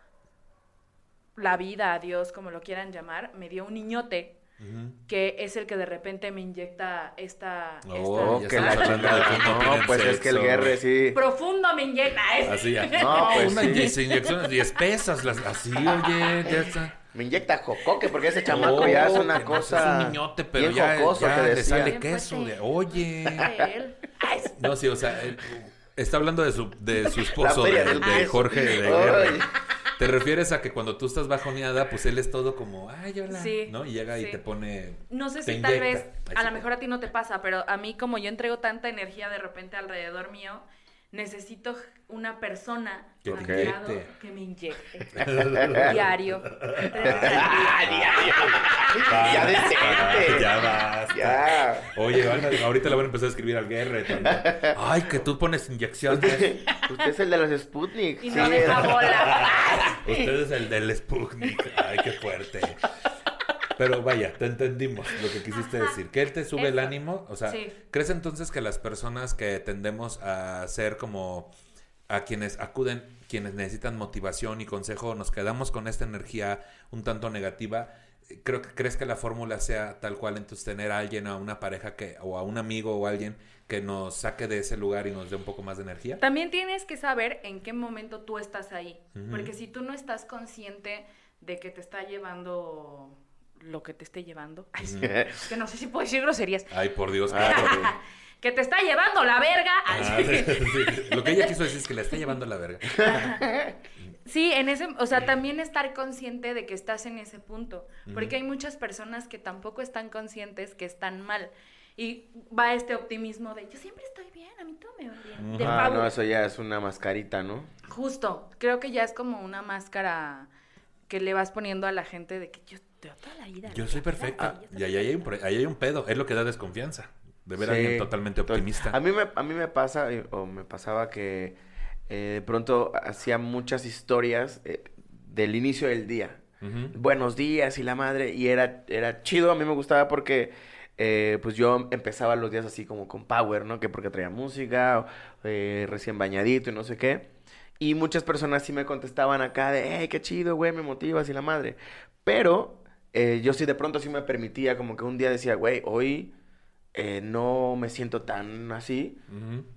la vida, Dios, como lo quieran llamar, me dio un niñote que es el que de repente me inyecta esta... Oh, que la chingada. No, pues es que el guerre sí. Profundo me inyecta. ¿eh? Así ya. No, pues una sí. inye- inyecciones y espesas, las, así, oye, ya está. Me inyecta jocoque porque ese chamaco ya es una cosa. Es un niñote, pero bien ya, jocoso ya que le decía. sale queso. De, oye. No, sí, o sea, él- está hablando de su, de su esposo, de, del de queso. Jorge de. Te refieres a que cuando tú estás bajoneada, pues él es todo como, ay, hola, Sí, ¿no? Y llega y te pone... No sé si tal vez, a lo mejor a ti no te pasa, pero a mí como yo entrego tanta energía de repente alrededor mío, necesito una persona Que a te mi lado inyecte. que me inyecte. Diario. Al día. Ya decente. Ya vas. Ya. Oye, ahorita le van a empezar a escribir al Guerre. también. Ay, que tú pones inyecciones. Usted, usted es el de los Sputnik. Y sí. no deja bola. Usted es el del Sputnik. Ay, qué fuerte. Pero vaya, te entendimos lo que quisiste Ajá. decir. Que él te sube el ánimo. O sea, Sí. ¿crees entonces que las personas que tendemos a ser como a quienes acuden, quienes necesitan motivación y consejo, nos quedamos con esta energía un tanto negativa? Creo que crees que la fórmula sea tal cual, entonces tener a alguien, a una pareja que, o a un amigo o alguien que nos saque de ese lugar y nos dé un poco más de energía. También tienes que saber en qué momento tú estás ahí. Porque si tú no estás consciente de que te está llevando lo que te esté llevando. Ay, sí, es que no sé si puedo decir groserías. Ay, por Dios. Ah, claro. que te está llevando la verga. Ay, Ah, sí. sí, sí. Lo que ella quiso decir es que le está llevando la verga. Sí, en ese, o sea, también estar consciente de que estás en ese punto, porque hay muchas personas que tampoco están conscientes que están mal. Y va este optimismo de yo siempre estoy bien, a mí todo me va bien. De Ah, pavo. no, eso ya es una mascarita, ¿no? Justo, creo que ya es como una máscara que le vas poniendo a la gente de que yo toda la vida. Yo soy perfecta. Y ahí hay, un, ahí hay un pedo. Es lo que da desconfianza. De ver a alguien totalmente to- optimista. A mí me, a mí me pasa, eh, o me pasaba que eh, de pronto hacía muchas historias eh, del inicio del día. Buenos días y la madre, y era, era chido, a mí me gustaba porque eh, pues yo empezaba los días así como con power, ¿no? Que porque traía música, o, eh, recién bañadito y no sé qué. Y muchas personas sí me contestaban acá de, hey, qué chido, güey, me motivas y la madre. Pero eh, yo sí de pronto sí me permitía, como que un día decía, güey, hoy eh, no me siento tan así.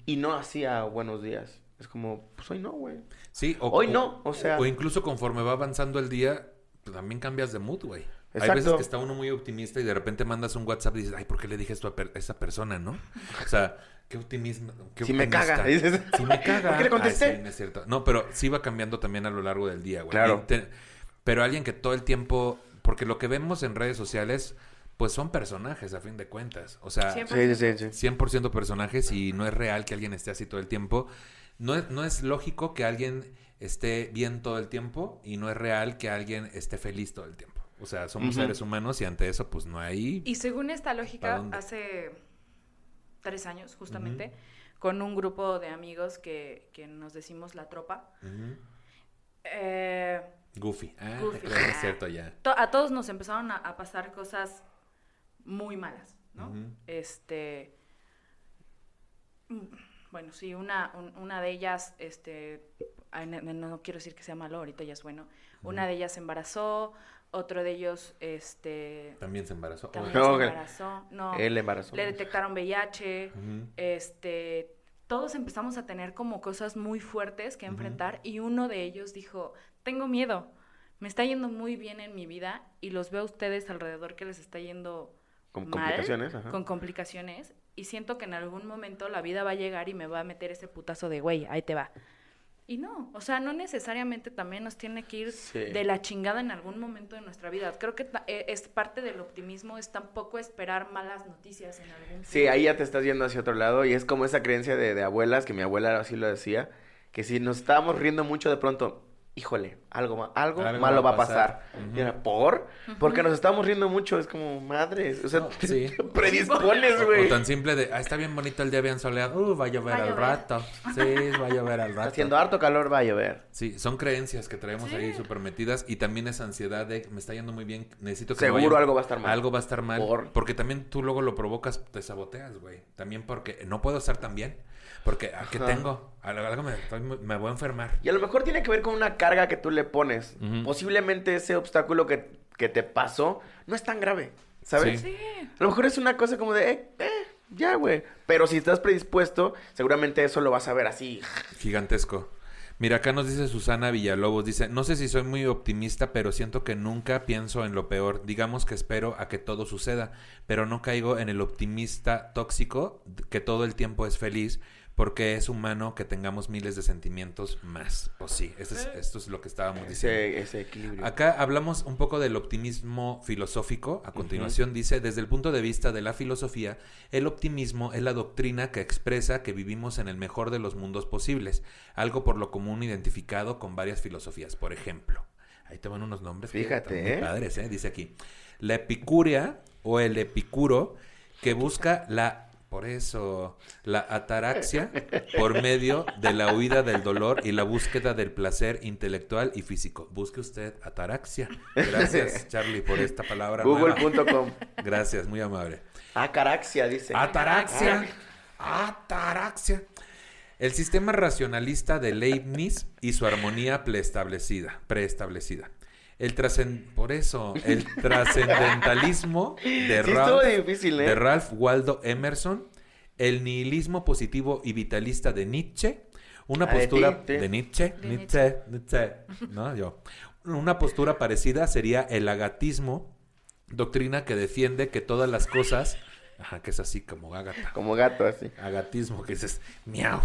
Y no hacía buenos días. Es como, pues hoy no, güey. Sí, o, Hoy o- no, o sea- O incluso conforme va avanzando el día, pues, también cambias de mood, güey. Hay veces que está uno muy optimista y de repente mandas un WhatsApp y dices, ay, ¿por qué le dije esto a, per- a esa persona, no? O sea, qué optimismo. Qué Si me caga, dices. Si me caga. ¿Por qué le contesté? Ay, sí, no es cierto. No, pero sí va cambiando también a lo largo del día, güey. Claro. Pero alguien que todo el tiempo, porque lo que vemos en redes sociales, pues son personajes a fin de cuentas. O sea, Siempre. Sí, sí, sí. sí. 100% personajes y no es real que alguien esté así todo el tiempo. No es, no es lógico que alguien esté bien todo el tiempo y no es real que alguien esté feliz todo el tiempo. O sea, somos seres humanos y ante eso pues no hay... Y según esta ¿Pa' lógica, hace tres años justamente, con un grupo de amigos que, que nos decimos la tropa, eh, Goofy. Ah, Goofy. te creo, es cierto ya. to- a todos nos empezaron a, a pasar cosas muy malas, ¿no? Este, mm, bueno, sí, una, un- una de ellas, este, ay, no, quiero decir que sea malo, ahorita ya es bueno, una de ellas se embarazó, otro de ellos, este, También se embarazó. también se embarazó, no, Él embarazó. le detectaron VIH, este, todos empezamos a tener como cosas muy fuertes que enfrentar y uno de ellos dijo, tengo miedo, me está yendo muy bien en mi vida y los veo a ustedes alrededor que les está yendo Con mal, complicaciones, ajá. con complicaciones y siento que en algún momento la vida va a llegar y me va a meter ese putazo de güey, ahí te va. Y no, o sea, no necesariamente también nos tiene que ir Sí. de la chingada en algún momento de nuestra vida. Creo que eh, es parte del optimismo, es tampoco esperar malas noticias en algún Sí, ahí ya te estás yendo hacia otro lado y es como esa creencia de, de abuelas, que mi abuela así lo decía, que si nos estábamos riendo mucho de pronto, híjole, algo, ma- algo, Algo malo va a pasar. Y era, ¿por? Porque nos estamos riendo mucho, es como, madres, o sea, No, te, sí. te predispones, O güey. tan simple de, ah, está bien bonito el día bien soleado. Uh, va a llover Va al llover. rato. Sí, va a llover al rato. Haciendo harto calor va a llover. Sí, son creencias que traemos ahí súper metidas y también esa ansiedad de me está yendo muy bien, necesito que Seguro vaya- algo va a estar mal. Algo va a estar mal. Por- Porque también tú luego lo provocas, te saboteas, güey. También porque no puedo estar tan bien. Porque, ¿a qué Ajá. tengo? Algo, algo me, estoy me voy a enfermar. Y a lo mejor tiene que ver con una carga que tú le pones. Posiblemente ese obstáculo que, que te pasó no es tan grave, ¿sabes? Sí. A lo mejor es una cosa como de, eh, eh, ya, güey. Pero si estás predispuesto, seguramente eso lo vas a ver así. Gigantesco. Mira, acá nos dice Susana Villalobos, dice, no sé si soy muy optimista, pero siento que nunca pienso en lo peor. Digamos que espero a que todo suceda, pero no caigo en el optimista tóxico que todo el tiempo es feliz, porque es humano que tengamos miles de sentimientos más. Pues sí, esto es, esto es lo que estábamos diciendo. Ese, ese equilibrio. Acá hablamos un poco del optimismo filosófico. A continuación dice, desde el punto de vista de la filosofía, el optimismo es la doctrina que expresa que vivimos en el mejor de los mundos posibles, algo por lo común identificado con varias filosofías. Por ejemplo, ahí te van unos nombres. que Fíjate, muy ¿eh? padres, ¿eh? Dice aquí, la epicúrea o el epicuro que busca la... Por eso, la ataraxia por medio de la huida del dolor y la búsqueda del placer intelectual y físico. Busque usted ataraxia. Gracias, Charlie, por esta palabra. Google.com. Gracias, muy amable. Acaraxia, dice. Ataraxia. Ataraxia. El sistema racionalista de Leibniz y su armonía preestablecida. preestablecida. El trascen... Por eso, el trascendentalismo de Sí, Ralph, difícil, ¿eh? de Ralph Waldo Emerson, el nihilismo positivo y vitalista de Nietzsche, una Ah, de postura ti, de Nietzsche, De Nietzsche, Nietzsche, ¿no? Yo. Una postura parecida sería el agatismo, doctrina que defiende que todas las cosas, ajá, que es así como Ágata, Como gato, así. agatismo, que dices miau,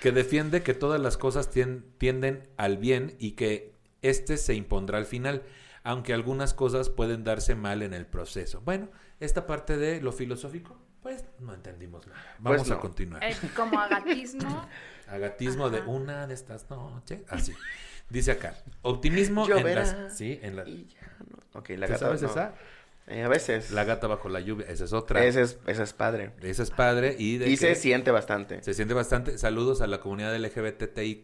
que defiende que todas las cosas tien- tienden al bien y que éste se impondrá al final, aunque algunas cosas pueden darse mal en el proceso. Bueno, esta parte de lo filosófico, pues no entendimos nada. Vamos Pues a no. continuar. Eh, como agatismo, Agatismo de una de estas noches, así. Dice acá, optimismo en las... Sí, en la... Y ya, no. Ok, la ¿Te gata. sabes no. esa? Eh, a veces. La gata bajo la lluvia, esa es otra. Ese es, ese es padre. Esa es padre y de Y se siente bastante. Se siente bastante. Saludos a la comunidad LGBTIQ+,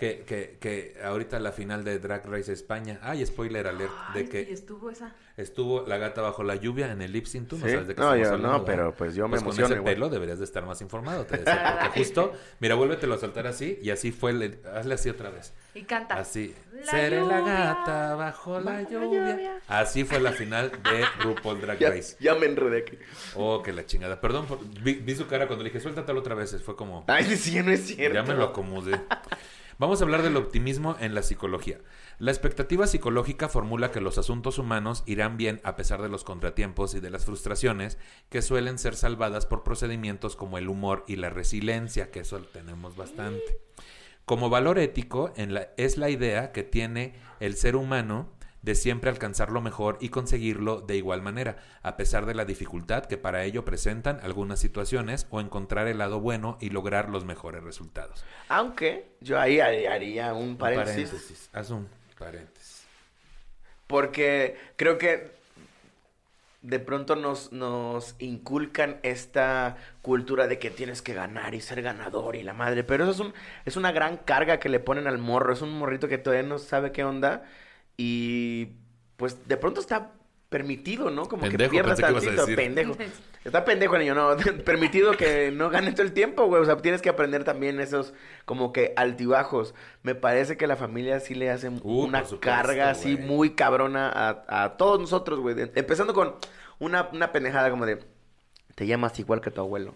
que, que, que ahorita la final de Drag Race España. Ay, spoiler alert, de Ay, que estuvo esa. Estuvo la gata bajo la lluvia en el lip sync. Tú no ¿Sí? sabes de qué No, estamos yo hablando, no, ¿verdad? pero, pues, yo me Pues emociono con ese igual. pelo deberías de estar más informado, te decía. Porque justo, mira, vuélvetelo a soltar así y así fue. el- hazle así otra vez. Y canta. Así. La Seré la gata bajo la bajo la lluvia. lluvia. Así fue la final de RuPaul Drag Race. ya me enredé aquí. Oh, que la chingada. Perdón, por- vi, vi su cara cuando le dije, suéltatelo otra vez. Fue como... Ay, sí, sí, no es cierto. Ya me lo acomodé. Vamos a hablar del optimismo en la psicología. La expectativa psicológica formula que los asuntos humanos irán bien a pesar de los contratiempos y de las frustraciones que suelen ser salvadas por procedimientos como el humor y la resiliencia, que eso tenemos bastante. Como valor ético en la- es la idea que tiene el ser humano de siempre alcanzar lo mejor y conseguirlo de igual manera, a pesar de la dificultad que para ello presentan algunas situaciones o encontrar el lado bueno y lograr los mejores resultados. Aunque yo ahí haría un Un paréntesis. Haz un paréntesis. Porque creo que de pronto nos, nos inculcan esta cultura de que tienes que ganar y ser ganador y la madre. Pero eso es, un, es una gran carga que le ponen al morro. Es un morrito que todavía no sabe qué onda. Y pues de pronto está permitido, ¿no? Como Pendejo, que pierdas tantito. Pendejo. Está pendejo el niño, no. Permitido que no gane todo el tiempo, güey. O sea, tienes que aprender también esos como que altibajos. Me parece que la familia sí le hace Uh, una supuesto, carga así güey. muy cabrona a, a todos nosotros, güey. Empezando con una, una pendejada como de, te llamas igual que tu abuelo.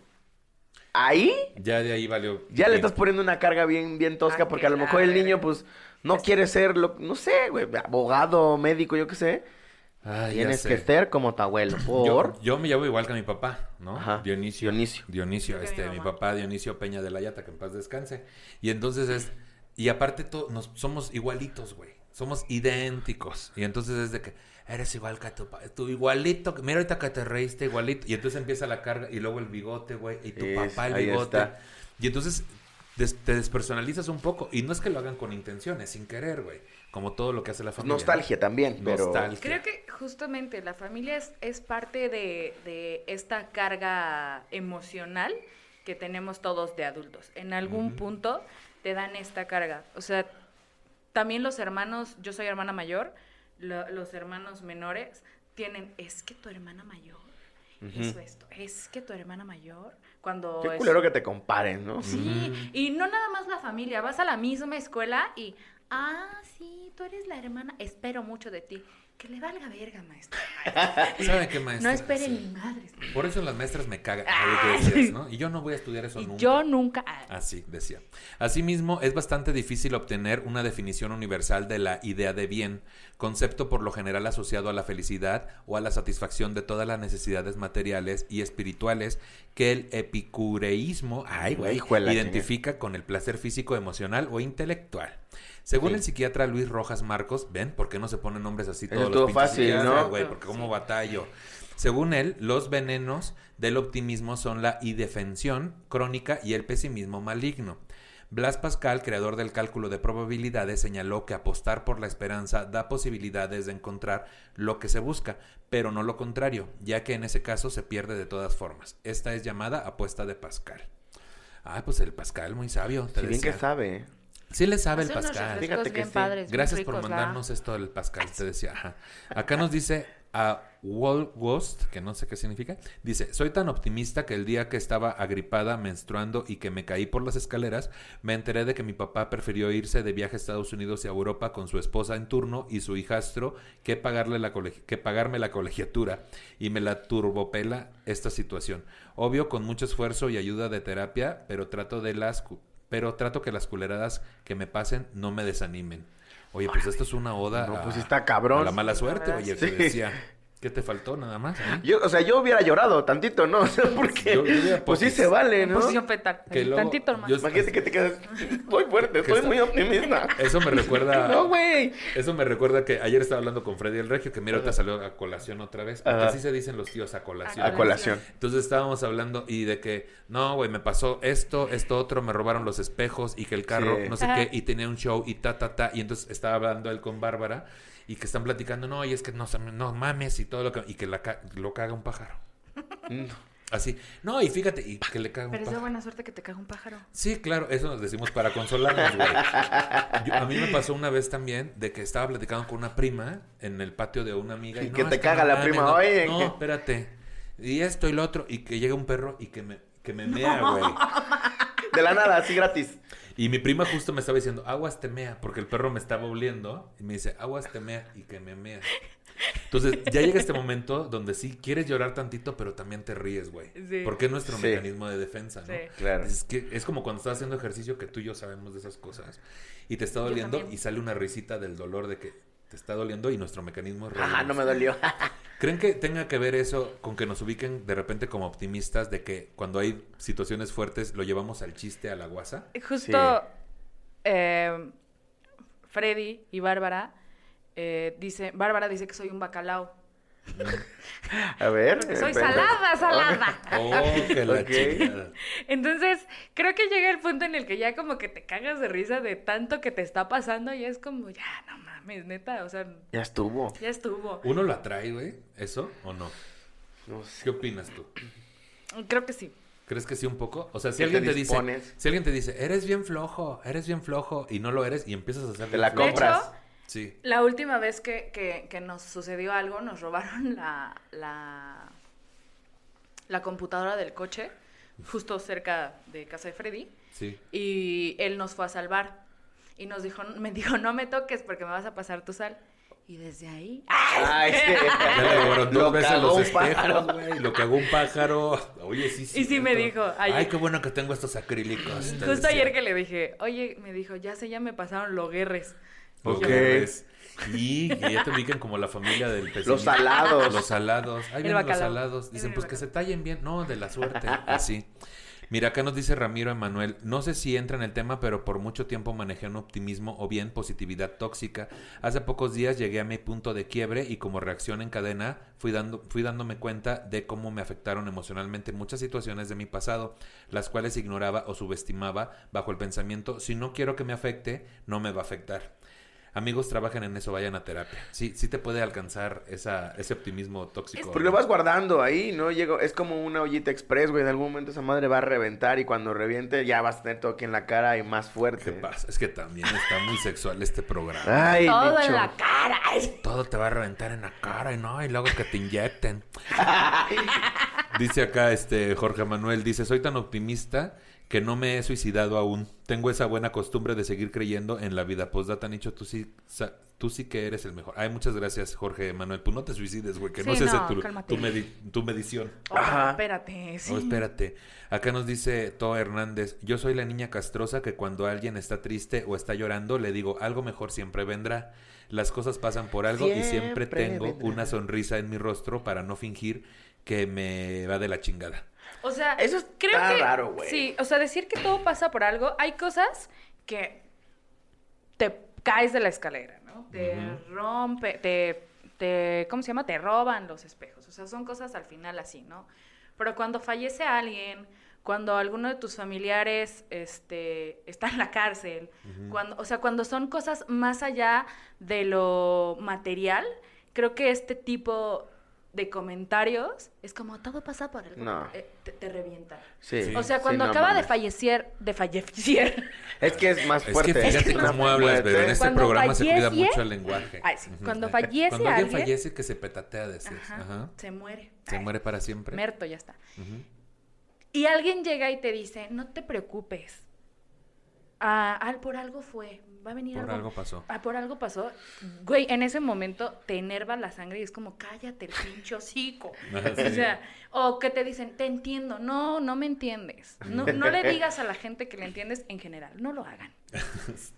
ahí Ya de ahí valió. ya le estás poniendo una carga bien, bien tosca, Ah, porque a lo mejor el niño, pues, no quiere ser, lo, no sé, güey, abogado, médico, yo qué sé. Ay, ya Tienes que ser como tu abuelo, por... Yo, yo me llamo igual que mi papá, ¿no? Ajá, Dionisio. Dionisio. Este, mi papá Dionisio Peña de la Yata, que en paz descanse. Y entonces es, y aparte to- nos somos igualitos, güey. Somos idénticos. Y entonces es de que eres igual que tu papá, tú igualito, mira ahorita que te reíste igualito. Y entonces empieza la carga y luego el bigote, güey, y tu Es, papá el ahí bigote. está. Y entonces des- te despersonalizas un poco. Y no es que lo hagan con intenciones, sin querer, güey. Como todo lo que hace la familia. ¿no? Nostalgia también, pero... Nostalgia. Creo que justamente la familia es, es parte de, de esta carga emocional que tenemos todos de adultos. En algún punto te dan esta carga. O sea, también los hermanos, yo soy hermana mayor, lo- los hermanos menores tienen, es que tu hermana mayor hizo esto, es que tu hermana mayor, cuando... Qué es- culero que te comparen, ¿no? Sí, y no nada más la familia, vas a la misma escuela y, ah, sí, tú eres la hermana, espero mucho de ti. Que le valga verga, maestra. ¿Sabe qué, maestra? No esperen Sí. ni madres. Por eso las maestras me cagan. Ah. Decías, ¿no? Y yo no voy a estudiar eso Y nunca. yo nunca... ah, Así decía. Asimismo, es bastante difícil obtener una definición universal de la idea de bien, concepto por lo general asociado a la felicidad o a la satisfacción de todas las necesidades materiales y espirituales que el epicureísmo ay, güey, identifica con el placer físico, emocional o intelectual. Según Sí. el psiquiatra Luis Rojas Marcos, ven, ¿por qué no se ponen nombres así todos los pinches fácil, ¿no? güey? Porque Sí. como batallo. Según él, los venenos del optimismo son la indefensión crónica y el pesimismo maligno. Blas Pascal, creador del cálculo de probabilidades, señaló que apostar por la esperanza da posibilidades de encontrar lo que se busca, pero no lo contrario, ya que en ese caso se pierde de todas formas. Esta es llamada apuesta de Pascal. Ah, pues el Pascal, muy sabio. Te Si bien que sabe, ¿eh? Sí le sabe el hace Pascal. Fíjate que bien sí. padres, Gracias por mandarnos esto del Pascal, te decía. Ajá. Acá nos dice a Wall Ghost, que no sé qué significa, dice, soy tan optimista que el día que estaba agripada, menstruando y que me caí por las escaleras, me enteré de que mi papá prefirió irse de viaje a Estados Unidos y a Europa con su esposa en turno y su hijastro que, pagarle la colegi- que pagarme la colegiatura y me la turbopela esta situación. Obvio, con mucho esfuerzo y ayuda de terapia, pero trato de las... Pero trato que las culeradas que me pasen no me desanimen. Oye, pues esto es una oda No, a, pues está cabrón. a la mala suerte, La oye, verdad, que sí. decía. ¿Qué te faltó nada más? eh? Yo, o sea, yo hubiera llorado tantito, ¿no? O sea, porque... Yo- pues sí se vale, ¿no? Posición fetal. Que luego tantito más. Imagínate que te quedas... Estoy fuerte, estoy muy optimista. Eso me recuerda. No, güey. Eso me recuerda que ayer estaba hablando con Freddy el Regio, que mira, ahorita salió a colación otra vez. Porque Ajá. así se dicen los tíos, a colación. A colación. Entonces estábamos hablando y de que, no, güey, me pasó esto, esto otro, me robaron los espejos y que el carro, Sí. no sé Ajá. qué, y tenía un show y ta, ta, ta. Y entonces estaba hablando él con Bárbara y que están platicando, no, y es que no, se- no mames y todo lo que, y que la lo caga un pájaro. Así, no, y fíjate, y que le caga un Pero es de pájaro. buena suerte que te caga un pájaro. Sí, claro, eso nos decimos para consolarnos, güey. Yo- a mí me pasó una vez también de que estaba platicando con una prima en el patio de una amiga. Y, que te caga la mames, prima, no, oye, No, que- espérate. Y esto y lo otro. Y que llega un perro y que me, que me mea, güey. De la nada, así gratis. Y mi prima justo me estaba diciendo, aguas te mea, porque el perro me estaba oliendo. Y me dice, aguas te mea y que me mea. Entonces, ya llega este momento donde sí quieres llorar tantito, pero también te ríes, güey. Sí. Porque es nuestro Sí. mecanismo de defensa, ¿no? Sí. Claro. Es que es como cuando estás haciendo ejercicio que tú y yo sabemos de esas cosas. Y te está doliendo y sale una risita del dolor de que te está doliendo y nuestro mecanismo es Ajá, no me dolió. ¿Creen que tenga que ver eso con que nos ubiquen de repente como optimistas de que cuando hay situaciones fuertes lo llevamos al chiste, a la guasa? Justo eh, Freddy y Bárbara eh, dice, Bárbara dice que soy un bacalao. A ver. Soy salada, salada. Oh, que la Ok. chingada. Entonces, creo que llega el punto en el que ya como que te cagas de risa de tanto que te está pasando y es como, ya, no mames, neta, o sea, Ya estuvo. ya estuvo. ¿Uno lo atrae, güey? ¿Eso o no? No sé. ¿Qué opinas tú? Creo que sí. ¿Crees que sí un poco? O sea, si te alguien te, dice, si alguien te dice, eres bien flojo, eres bien flojo, y no lo eres, y empiezas a hacer Te la flojo. compras. De hecho, Sí. La última vez que, que- que nos sucedió algo, nos robaron la, la, la computadora del coche, justo cerca de casa de Freddy, Sí. y él nos fue a salvar. Y nos dijo, me dijo, no me toques porque me vas a pasar tu sal. Y desde ahí... Ah, es que Ya le robaron dos lo veces los un pájaro. espejos, güey. Lo cagó un pájaro. Oye, sí, sí. Y sí me dijo, ayer- Ay, qué bueno que tengo estos acrílicos. te Justo decía. ayer que le dije, oye, me dijo, ya sé, ya me pasaron los guerres. Los Ok. Y que ya te ubican como la familia del pesimista. Los salados. Los salados. Ahí vienen los salados. Dicen, pues que se tallen bien. No, de la suerte. Así. Mira, acá nos dice Ramiro Emanuel, no sé si entra en el tema, pero por mucho tiempo manejé un optimismo o bien positividad tóxica. Hace pocos días llegué a mi punto de quiebre y como reacción en cadena fui, dando, fui dándome cuenta de cómo me afectaron emocionalmente muchas situaciones de mi pasado, las cuales ignoraba o subestimaba bajo el pensamiento, si no quiero que me afecte, no me va a afectar. Amigos, trabajen en eso, vayan a terapia. Sí, sí te puede alcanzar esa, ese optimismo tóxico. Porque lo vas guardando ahí, ¿no? Llego, es como una ollita express, güey. En algún momento esa madre va a reventar y cuando reviente ya vas a tener todo aquí en la cara y más ¿Qué fuerte. pasa? Es que también está muy sexual este programa. Ay, Todo Nicho. en la cara. Todo te va a reventar en la cara y no, y luego que te inyecten. dice acá este Jorge Manuel, dice, soy tan optimista que no me he suicidado aún. Tengo esa buena costumbre de seguir creyendo en la vida. Postdata, Nicho, tú sí, sa- tú sí que eres el mejor. Ay, muchas gracias, Jorge Manuel. Pues no te suicides, güey, que no Sí, se hace no, tu, tu, medi- tu medición. Oh, Ajá. espérate, sí. No, espérate. Acá nos dice Toa Hernández, yo soy la niña castrosa que cuando alguien está triste o está llorando le digo, algo mejor siempre vendrá. Las cosas pasan por algo y siempre Siempre tengo vendrá. una sonrisa en mi rostro para no fingir que me va de la chingada. O sea, Eso está creo que raro, güey. Sí, o sea, decir que todo pasa por algo, hay cosas que te caes de la escalera, ¿no? Te rompe, te, te, ¿cómo se llama? Te roban los espejos. O sea, son cosas al final así, ¿no? Pero cuando fallece alguien, cuando alguno de tus familiares este, está en la cárcel, cuando, o sea, cuando son cosas más allá de lo material, creo que este tipo de comentarios es como todo pasa por algo. No. eh, te, te revienta. Sí. Sí. O sea, Sí, cuando no acaba de fallecer, de fallecer, Es que es más Es fuerte. que fíjate Es más cómo hablas, pero en este Cuando programa se cuida mucho el lenguaje. Ay, sí. Cuando fallece Cuando alguien alguien- fallece que se petatea, decir. ajá, Ajá. se muere. Se Ay, muere para siempre. Merto, ya está. Y alguien llega y te dice, no te preocupes. Ah, ah, por algo fue. Va a venir Por algo. algo pasó. Ah, por algo pasó. Güey, en ese momento te enerva la sangre y es como, cállate el pinche hocico. O sea, o que te dicen, te entiendo. No, no me entiendes. No, no le digas a la gente que le entiendes en general. No lo hagan.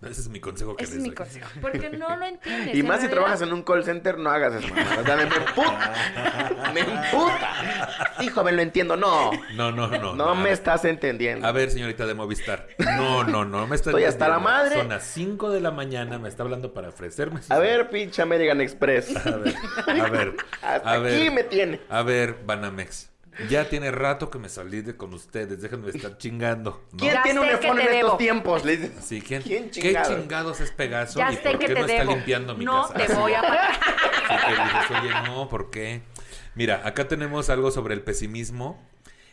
Ese es mi consejo que Ese les es mi doy. consejo. Porque no lo entiendes. Y En más si realidad- trabajas en un call center, no hagas eso, mamá. O sea, me emputa. Me emputa. Sí, joven, lo entiendo. No. No, no, no. No me estás A entendiendo. ver, señorita de Movistar. No, no, no, me está Estoy hasta la entendiendo. madre. Son las 5 de la mañana, me está hablando para ofrecerme. A ver, pinche American Express. a ver, a ver. Hasta a ver, aquí me tiene. A ver, Banamex. Ya tiene rato que me salí de con ustedes, déjenme estar chingando. ¿no? ¿Quién Ya tiene un iPhone en estos tiempos? Le. Sí, ¿quién, ¿Quién ¿Qué chingados? es Pegaso? Ya ¿Y sé por que qué te no está limpiando mi no casa? te voy a pagar. Así que dices, oye, no, ¿por qué? Mira, acá tenemos algo sobre el pesimismo.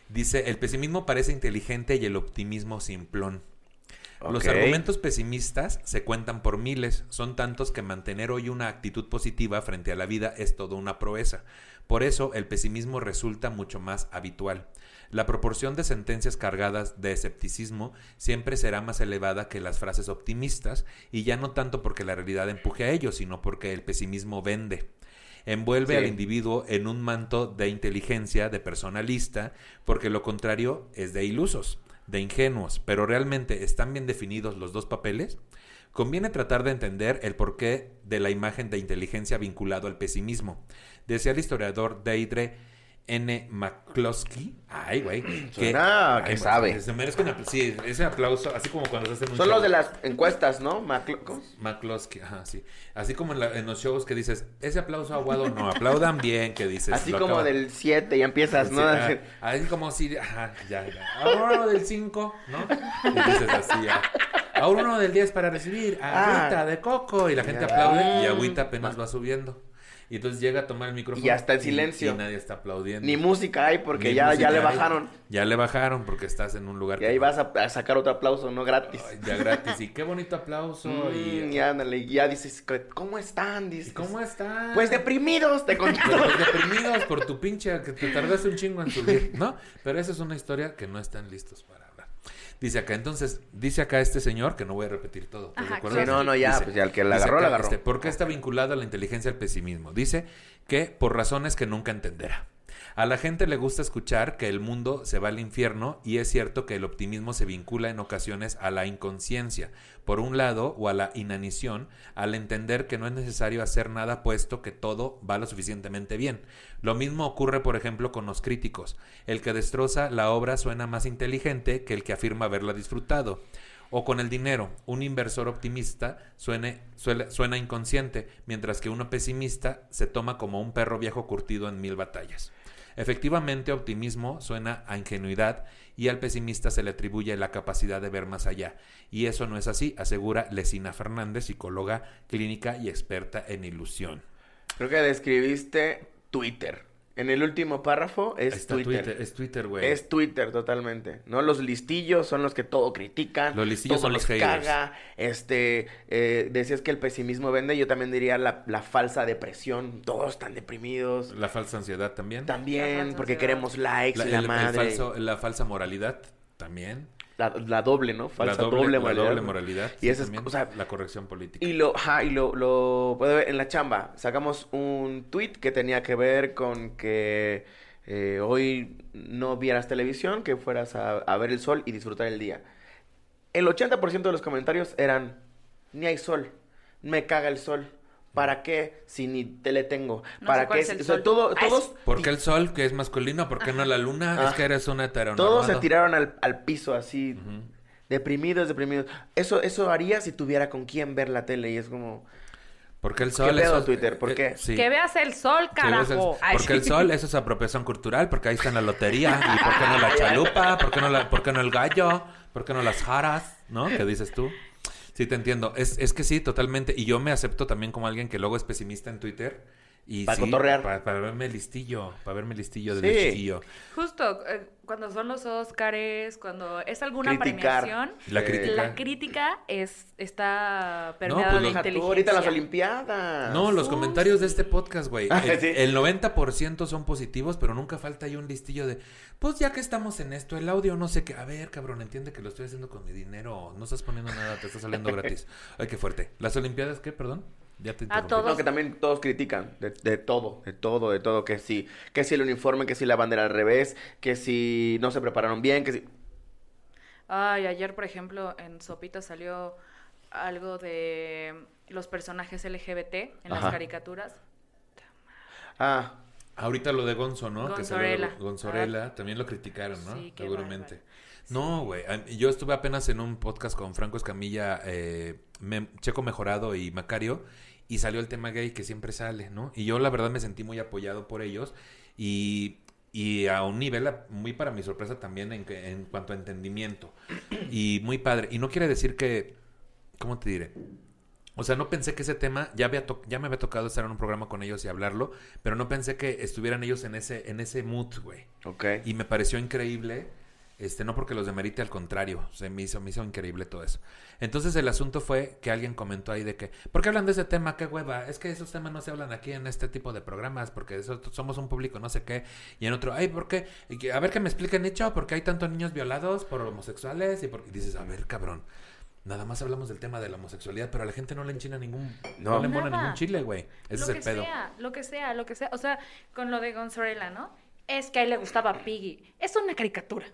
Dice, el pesimismo parece inteligente y el optimismo simplón. Los argumentos pesimistas se cuentan por miles, son tantos que mantener hoy una actitud positiva frente a la vida es toda una proeza. Por eso el pesimismo resulta mucho más habitual. La proporción de sentencias cargadas de escepticismo siempre será más elevada que las frases optimistas, y ya no tanto porque la realidad empuje a ello, sino porque el pesimismo vende. Envuelve Sí. al individuo en un manto de inteligencia, de personalista, porque lo contrario es de ilusos, de ingenuos, pero realmente están bien definidos los dos papeles. Conviene tratar de entender el porqué de la imagen de inteligencia vinculado al pesimismo. Decía el historiador Deidre N. McCloskey. Ay, güey. Suena que ay, sabe. Se merezco un apl- sí, ese aplauso, así como cuando se hacen un Son show. los de las encuestas, ¿no? McCloskey, ajá, sí. Así como en, la- en los shows que dices, ese aplauso aguado, no, aplaudan bien, que dices. Así como acaba- del 7 y empiezas, Sí, ¿no? ah, así como si, ajá, ya, ya. Ahora uno del 5, ¿no? Y dices así, ya. Ahora uno del 10 para recibir, agüita Ah. de coco, y la gente Ya. aplaude y agüita apenas va subiendo. Y entonces llega a tomar el micrófono. Y ya está en silencio. Y, nadie está aplaudiendo. Ni música hay porque Ni ya, ya le hay. bajaron. Ya le bajaron porque estás en un lugar Y ahí vas a, a sacar otro aplauso, no gratis. Ay, ya gratis. Y qué bonito aplauso. Mm, y, y ándale, y ya dices, ¿cómo están? ¿Y Dices, cómo están? Pues deprimidos, te contesto. Pues deprimidos por tu pinche que te tardaste un chingo en subir, ¿no? Pero esa es una historia que no están listos para. Dice acá, entonces, dice acá este señor, que no voy a repetir todo. ¿estás de Ajá, acuerdo? Sí, no, no, ya, Dice- pues ya el que la agarró, la agarró. este, ¿Por qué está vinculado a la inteligencia al pesimismo? Dice que por razones que nunca entenderá. A la gente le gusta escuchar que el mundo se va al infierno y es cierto que el optimismo se vincula en ocasiones a la inconsciencia, por un lado, o a la inanición, al entender que no es necesario hacer nada puesto que todo va lo suficientemente bien. Lo mismo ocurre, por ejemplo, con los críticos. El que destroza la obra suena más inteligente que el que afirma haberla disfrutado. O con el dinero, un inversor optimista suena inconsciente, mientras que uno pesimista se toma como un perro viejo curtido en mil batallas. Efectivamente, optimismo suena a ingenuidad y al pesimista se le atribuye la capacidad de ver más allá. Y eso no es así, asegura Lesina Fernández, psicóloga clínica y experta en ilusión. Creo que describiste Twitter. En el último párrafo es está Twitter. Es Twitter, güey. Es Twitter totalmente, ¿no? Los listillos son los que todo critican. Los listillos todo son los haters. caga. Este, eh, decías que el pesimismo vende, yo también diría la, la falsa depresión. Todos están deprimidos. La falsa ansiedad también. También, porque ansiedad. queremos likes La, y la el- el madre. falso- la falsa moralidad también. La, la doble, ¿no? Falsa la doble, la moralidad. doble moralidad. Y eso es, o sea, la corrección política. Y lo, ajá, y lo, lo puede ver en la chamba. Sacamos un tweet que tenía que ver con que eh, hoy no vieras televisión, que fueras a, a ver el sol y disfrutar el día. El 80% de los comentarios eran, ni hay sol, me caga el sol. ¿Para qué si ni tele tengo? No ¿Para qué? es el O sea, sol. todo- Ay, todos, ¿Por qué el sol, que es masculino? ¿Por qué no la luna? Es Ah. que eres una heteronormado. todos se tiraron al, al piso así, deprimidos, deprimidos. Eso, eso haría si tuviera con quién ver la tele y es como... ¿Por qué el sol? pedo, eso es- Twitter? ¿Por eh, qué? sí. Que veas el sol, Sí, ves el- carajo. Porque el sol, eso es apropiación cultural, porque ahí está en la lotería. ¿Y por qué no la chalupa? ¿Por qué no, la, por qué no el gallo? ¿Por qué no las jaras? ¿No? ¿Qué dices tú? Sí, te entiendo. Es, es que sí, totalmente. Y yo me acepto también como alguien que luego es pesimista en Twitter. Y Pa' sí, cotorrear. Para, para verme listillo, para verme listillo de Sí. listillo. Justo, eh, cuando son los Óscares, cuando es alguna Criticar. premiación, La Eh, crítica. la crítica es, está permeada pues de los- tú, inteligencia. ahorita las Olimpiadas. No, los comentarios de este podcast, güey. Ah, El, sí. el 90% son positivos, pero nunca falta ahí un listillo de, pues ya que estamos en esto, el audio no sé qué. A ver, cabrón, entiende que lo estoy haciendo con mi dinero. No estás poniendo nada, te está saliendo gratis. Ay, qué fuerte. ¿Las Olimpiadas qué, perdón? Ya te interrumpí. todos. No, que también todos critican de, de todo, de todo, de todo, que si, que si el uniforme, que si la bandera al revés, que si no se prepararon bien, que si... Ay, ayer, por ejemplo, en Sopita salió algo de los personajes LGBT en Ajá. las caricaturas. Ah, Ahorita lo de Gonzo, ¿no? Que salió de Gonzorela. Gonzorela, también lo criticaron, ¿no? Sí, Seguramente. bárbaro. No, güey. a- Yo estuve apenas en un podcast con Franco Escamilla, eh, Me- Checo Mejorado y Macario, y salió el tema gay que siempre sale, ¿no? Y yo la verdad me sentí muy apoyado por ellos y, y a un nivel muy para mi sorpresa también en, en cuanto a entendimiento. Y muy padre. Y no quiere decir que, ¿cómo te diré? O sea, no pensé que ese tema ya había to- ya me había tocado estar en un programa con ellos y hablarlo, pero no pensé que estuvieran ellos en ese en ese mood, güey. ok. Y me pareció increíble, este no porque los demerite al contrario, se me hizo me hizo increíble todo eso. Entonces el asunto fue que alguien comentó ahí de que, ¿por qué hablan de ese tema? ¿Qué hueva? Es que esos temas no se hablan aquí en este tipo de programas porque eso- somos un público no sé qué. Y en otro, ay, ¿por qué? Y a ver que me expliquen hecho, porque hay tantos niños violados por homosexuales y, por... y dices, a ver, cabrón. Nada más hablamos del tema de la homosexualidad, pero a la gente no le enchina ningún, no, No. le Nada. ningún chile, güey. Ese es el que pedo. sea, lo que sea, lo que sea. O sea, con lo de Gonzorela, ¿no? Es que a él le gustaba Piggy. Es una caricatura.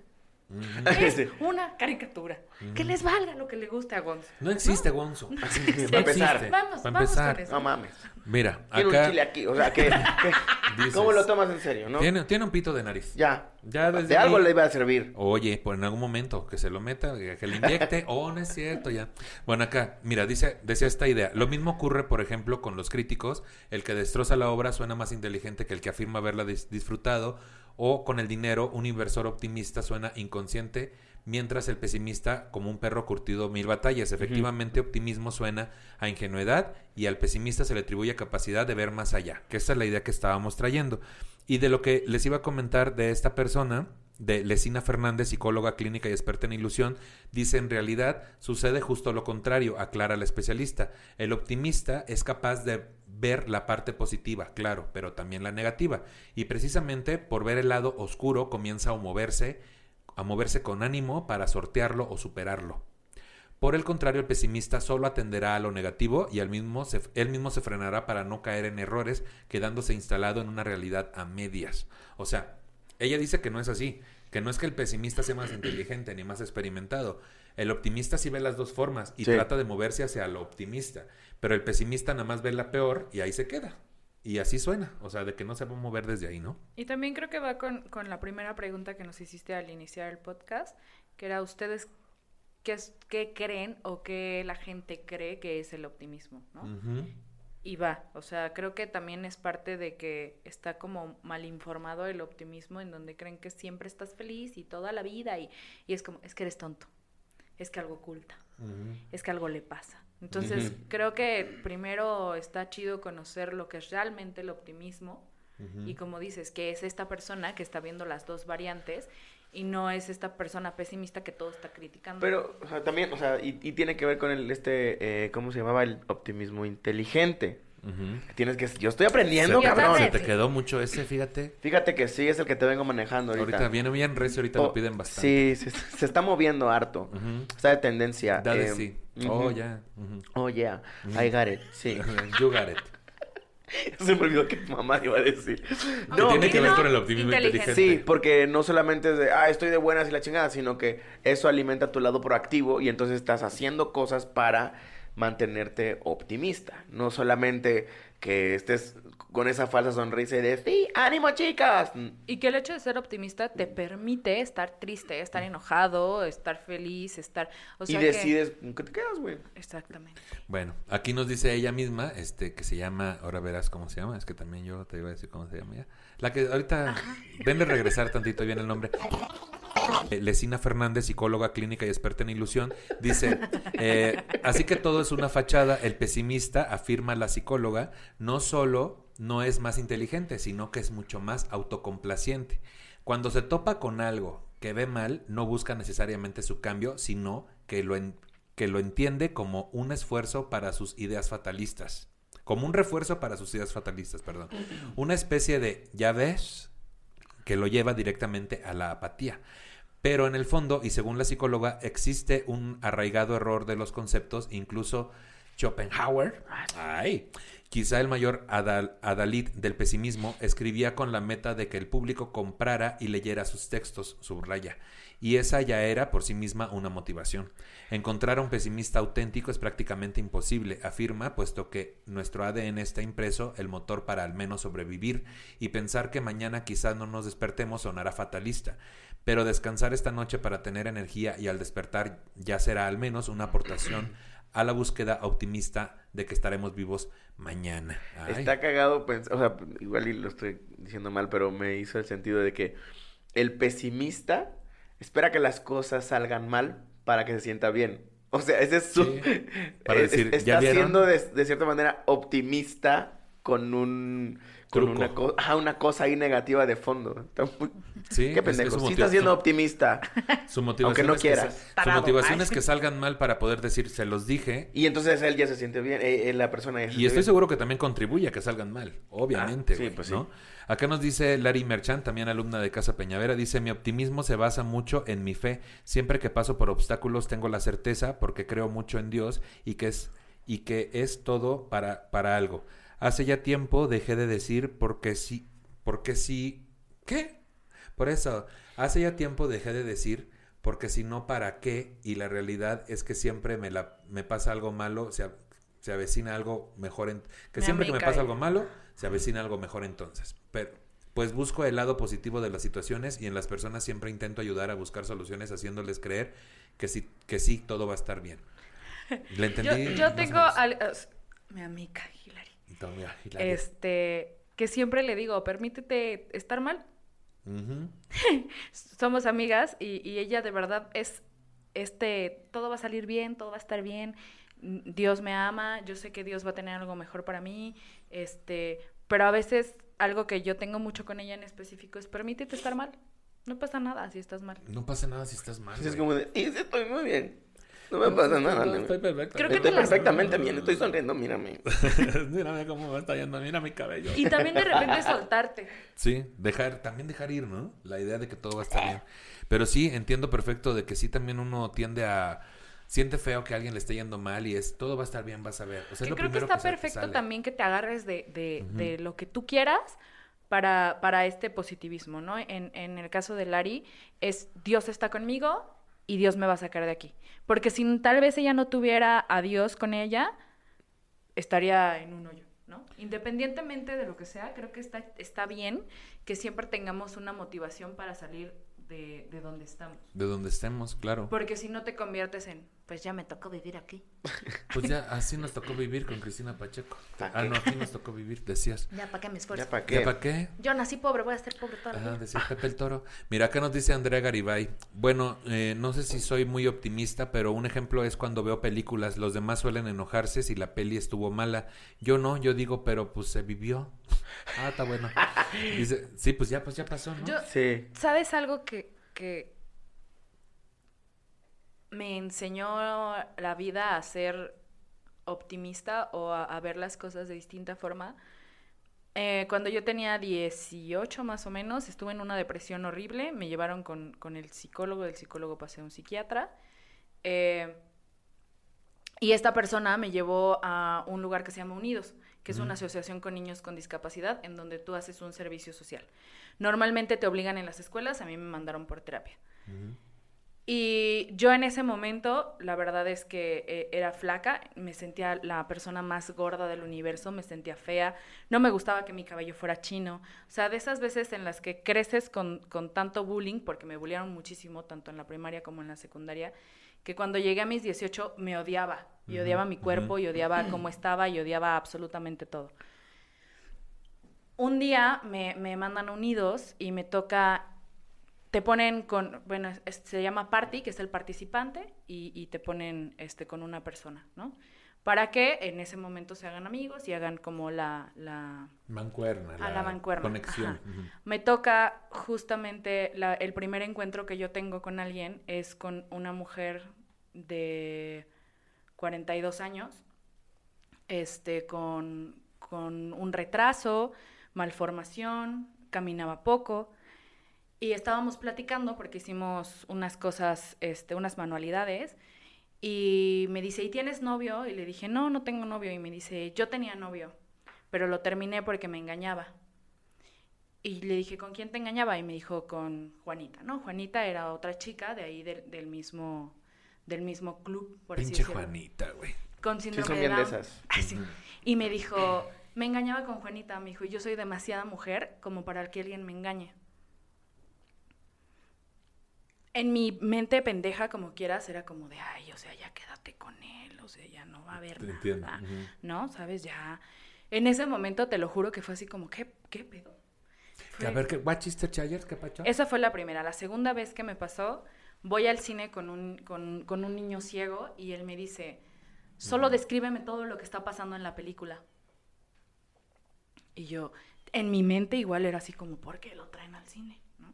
Es Sí. una caricatura. Que les valga lo que le guste a Gonzo. No existe Gonzo. Para No empezar. existe. Vamos, Para vamos empezar. con eso. No mames. Mira, Quiero acá un chile aquí. O sea, que, que- Dices. ¿cómo lo tomas en serio, no? tiene, tiene un pito de nariz. Ya. Ya desde De algo ahí- le iba a servir. Oye, por en algún momento que se lo meta, que le inyecte, o no es cierto ya. Bueno, acá, mira, dice, decía esta idea. Lo mismo ocurre, por ejemplo, con los críticos. El que destroza la obra suena más inteligente que el que afirma haberla dis- disfrutado. O con el dinero, un inversor optimista suena inconsciente, mientras el pesimista como un perro curtido mil batallas. Efectivamente, optimismo suena a ingenuidad y al pesimista se le atribuye capacidad de ver más allá, que esa es la idea que estábamos trayendo. Y de lo que les iba a comentar de esta persona, de Lesina Fernández, psicóloga clínica y experta en ilusión, dice en realidad sucede justo lo contrario, aclara la especialista. El optimista es capaz de ver la parte positiva, claro, pero también la negativa. Y precisamente por ver el lado oscuro comienza a moverse a moverse con ánimo para sortearlo o superarlo. Por el contrario, el pesimista solo atenderá a lo negativo y al mismo se- él mismo se frenará para no caer en errores, quedándose instalado en una realidad a medias. O sea, ella dice que no es así, que no es que el pesimista sea más inteligente ni más experimentado. El optimista sí ve las dos formas y Sí. trata de moverse hacia lo optimista, pero el pesimista nada más ve la peor y ahí se queda. Y así suena, o sea, de que no se va a mover desde ahí, ¿no? Y también creo que va con, con la primera pregunta que nos hiciste al iniciar el podcast, que era ustedes qué, es- qué creen o qué la gente cree que es el optimismo, ¿no? Y va, o sea, creo que también es parte de que está como mal informado el optimismo en donde creen que siempre estás feliz y toda la vida y, y es como, es que eres tonto, es que algo oculta, es que algo le pasa. Entonces, creo que primero está chido conocer lo que es realmente el optimismo y como dices, que es esta persona que está viendo las dos variantes y no es esta persona pesimista que todo está criticando. Pero o sea, también, o sea, y, y tiene que ver con el, este, eh, ¿cómo se llamaba? El optimismo inteligente. Tienes que, yo estoy aprendiendo, se, te- cabrón. se te quedó mucho ese, fíjate. Fíjate que sí, es el que te vengo manejando ahorita. Ahorita viene bien recio, ahorita Oh, lo piden bastante. Sí, se, se está moviendo harto. Está de tendencia. Da de eh, sí. Oh, ya. Ujú. Oh, yeah. I got it. Sí. You got it. Se me olvidó que mamá iba a decir. Que No, tiene que ver con el optimismo inteligente. inteligente. Sí, porque no solamente es de, ah, estoy de buenas y la chingada, sino que eso alimenta tu lado proactivo y entonces estás haciendo cosas para mantenerte optimista. No solamente que estés con esa falsa sonrisa y de, sí, ánimo chicas. Y que el hecho de ser optimista te permite estar triste, estar enojado, estar feliz, estar... O sea y que- decides con qué te quedas, güey. Exactamente. Bueno, aquí nos dice ella misma, este, que se llama, ahora verás cómo se llama, es que también yo te iba a decir cómo se llama ella. La que ahorita, denle regresar tantito bien el nombre. Eh, Lesina Fernández, psicóloga clínica y experta en ilusión, dice, eh, así que todo es una fachada, el pesimista, afirma la psicóloga, no solo no es más inteligente, sino que es mucho más autocomplaciente. Cuando se topa con algo que ve mal, no busca necesariamente su cambio, sino que lo, en- que lo entiende como un esfuerzo para sus ideas fatalistas. Como un refuerzo para sus ideas fatalistas, perdón. Una especie de, ya ves, que lo lleva directamente a la apatía. Pero en el fondo, y según la psicóloga, existe un arraigado error de los conceptos, incluso Schopenhauer, ay, quizá el mayor adal- adalid del pesimismo, escribía con la meta de que el público comprara y leyera sus textos, subraya. Y esa ya era por sí misma una motivación. Encontrar a un pesimista auténtico es prácticamente imposible, afirma, puesto que nuestro ADN está impreso, el motor para al menos sobrevivir, y pensar que mañana quizás no nos despertemos sonará fatalista. Pero descansar esta noche para tener energía y al despertar ya será al menos una aportación a la búsqueda optimista de que estaremos vivos mañana. Ay. Está cagado, o sea, igual y lo estoy diciendo mal, pero me hizo el sentido de que el pesimista espera que las cosas salgan mal para que se sienta bien. O sea, ese es su... Sí, para es- decir, está ¿ya vieron? siendo de, de cierta manera optimista con un... Con Truco. una, co- ajá, una cosa ahí negativa de fondo. Sí, Qué pendejo. es su sí motiva- está siendo optimista. Su motivación Aunque no es que quieras. sa- su motivación Ay. es que salgan mal para poder decir, se los dije. Y entonces él ya se siente bien. eh, eh, la persona ya se Y estoy bien. seguro que también contribuye a que salgan mal, obviamente. Ah, sí, güey, pues ¿no? sí. Acá nos dice Larry Merchant, también alumna de Casa Peñavera, dice, mi optimismo se basa mucho en mi fe. Siempre que paso por obstáculos tengo la certeza, porque creo mucho en Dios y que es, y que es todo para, para algo. Hace ya tiempo dejé de decir porque sí, porque sí, ¿qué? Por eso, hace ya tiempo dejé de decir porque si no, ¿para qué? Y la realidad es que siempre me, la, me pasa algo malo, se, se avecina algo mejor. En, que siempre que me pasa algo malo, se avecina algo mejor entonces. Pero, pues busco el lado positivo de las situaciones y en las personas siempre intento ayudar a buscar soluciones haciéndoles creer que sí, que sí, todo va a estar bien. ¿Le entendí? yo tengo al- as- mi amiga Mira, Hilaria. este, que siempre le digo, permítete estar mal. Somos amigas y, y ella de verdad es, este, todo va a salir bien, todo va a estar bien. Dios me ama, yo sé que Dios va a tener algo mejor para mí, este, pero a veces algo que yo tengo mucho con ella en específico es permítete estar mal. No pasa nada si estás mal. No pasa nada si estás mal. Es como de, estoy muy bien. No me pasa nada. No, estoy perfecto. Creo que Estoy perfectamente bien, estoy sonriendo, mírame. Mírame cómo me está yendo, mira mi cabello. Y también de repente soltarte. Sí, dejar, también dejar ir, ¿no? La idea de que todo va a estar bien. Pero sí, entiendo perfecto de que sí también uno tiende a... Siente feo que a alguien le esté yendo mal y es, todo va a estar bien, vas a ver. O sea, es Que lo creo que está te perfecto sale. también que te agarres de, de- de lo que tú quieras para, para este positivismo, ¿no? En, en el caso de Lari, es Dios está conmigo y Dios me va a sacar de aquí. Porque si tal vez ella no tuviera a Dios con ella, estaría en un hoyo, ¿no? Independientemente de lo que sea, creo que está, está bien que siempre tengamos una motivación para salir de, de donde estamos. De donde estemos, claro. Porque si no te conviertes en, pues ya me tocó vivir aquí. Pues ya, así nos tocó vivir con Cristina Pacheco. ¿Pa' Ah, no, aquí nos tocó vivir, decías. Ya, ¿para qué me esfuerzo? ¿Ya para ¿Ya qué? para qué? Yo nací pobre, voy a ser pobre toda la Ajá, vida. decía Pepe el Toro. Mira, acá nos dice Andrea Garibay. Bueno, eh, no sé si soy muy optimista, pero un ejemplo es cuando veo películas. Los demás suelen enojarse si la peli estuvo mala. Yo no, yo digo, pero pues se vivió. Ah, está bueno. Dice, sí, pues ya, pues ya pasó, ¿no? Yo, Sí. ¿sabes algo que, que me enseñó la vida a ser optimista o a, a ver las cosas de distinta forma? Eh, cuando yo tenía 18 más o menos, estuve en una depresión horrible, me llevaron con, con el psicólogo, del psicólogo pasé a un psiquiatra. eh, y esta persona me llevó a un lugar que se llama Unidos, que es una asociación con niños con discapacidad en donde tú haces un servicio social. Normalmente te obligan en las escuelas, a mí me mandaron por terapia. Y yo en ese momento, la verdad es que eh, era flaca, me sentía la persona más gorda del universo, me sentía fea, no me gustaba que mi cabello fuera chino. O sea, de esas veces en las que creces con, con tanto bullying, porque me bullearon muchísimo, tanto en la primaria como en la secundaria, que cuando llegué a mis 18 me odiaba. Y odiaba mi cuerpo, y odiaba cómo estaba, y odiaba absolutamente todo. Un día me, me mandan unidos y me toca te ponen con, bueno, es- se llama party, que es el participante, y, y te ponen este, con una persona, ¿no? Para que en ese momento se hagan amigos y hagan como la, la, Mancuerna. a la mancuerna. Conexión. Me toca justamente la- el primer encuentro que yo tengo con alguien es con una mujer de 42 años, este, con, con un retraso, malformación, caminaba poco. Y estábamos platicando porque hicimos unas cosas, este, unas manualidades. Y me dice, ¿y tienes novio? Y le dije, no, no tengo novio. Y me dice, yo tenía novio, pero lo terminé porque me engañaba. Y le dije, ¿con quién te engañaba? Y me dijo, con Juanita. No, Juanita era otra chica de ahí del, del mismo, del mismo club, por así Pinche decirlo. Juanita, güey. Con Sí, síndrome son de bien de Down. esas. Sí. Y me dijo, me engañaba con Juanita, me dijo, y yo soy demasiada mujer como para que alguien me engañe. En mi mente pendeja, como quieras, era como de, ay, o sea, ya quédate con él, o sea, ya no va a haber Te nada, entiendo, ujú. ¿no? ¿Sabes? Ya, en ese momento te lo juro que fue así como, ¿qué, qué pedo? Fue- A ver, ¿qué, what? ¿Qué pacho? esa fue la primera. La segunda vez que me pasó, voy al cine con un, con, con un niño ciego y él me dice, solo descríbeme todo lo que está pasando en la película. Y yo, en mi mente igual era así como, ¿por qué lo traen al cine? ¿No?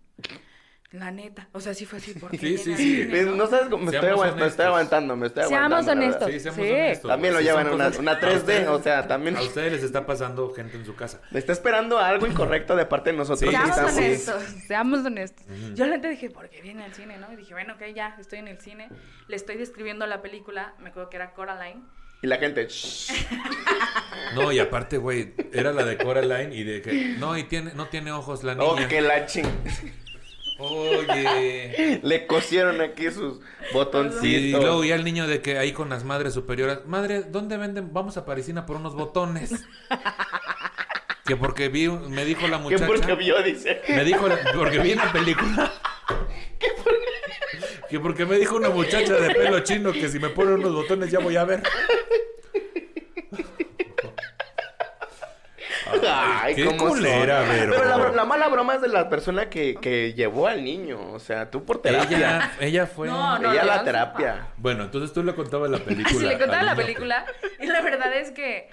La neta. O sea, sí fue así, ¿por qué Sí, viene sí, al sí. cine, Ves, no? No sabes cómo me estoy, Seamos aguant- me estoy honestos. aguantando, me estoy Seamos aguantando. verdad. honestos. Sí, seamos Sí. honestos. También lo Sí, llevan una, una a 3D, ustedes- o sea, también A ustedes les está pasando gente en su casa. me está esperando algo incorrecto de parte de nosotros. Sí, Seamos estamos- honestos, seamos honestos. Yo la neta dije, ¿por qué viene al cine, no? Y dije, bueno, ok, ya, estoy en el cine. Le estoy describiendo la película, me acuerdo que era Coraline. Y la gente, "Shh". No, y aparte, güey, era la de Coraline y de que. No, y tiene, no tiene ojos la niña. oh, que la ching. Oye. Le cosieron aquí sus botoncitos. Y, luego ya el niño de que ahí con las madres superiores. Madre, ¿dónde venden? Vamos a Parisina por unos botones. Que porque vi, me dijo la ¿Qué muchacha. porque vio? Dice. Me dijo, porque vi en la película. Que porque me dijo una muchacha de pelo chino que si me ponen unos botones ya voy a ver. Ay, qué cómo culera. Vero. Pero la, la mala broma es de la persona que, que llevó al niño. O sea, tú por terapia. Ella, ella fue. No, no. Ella la terapia. Bueno, entonces tú le contabas la película. Así le contaba la niño. película y la verdad es que,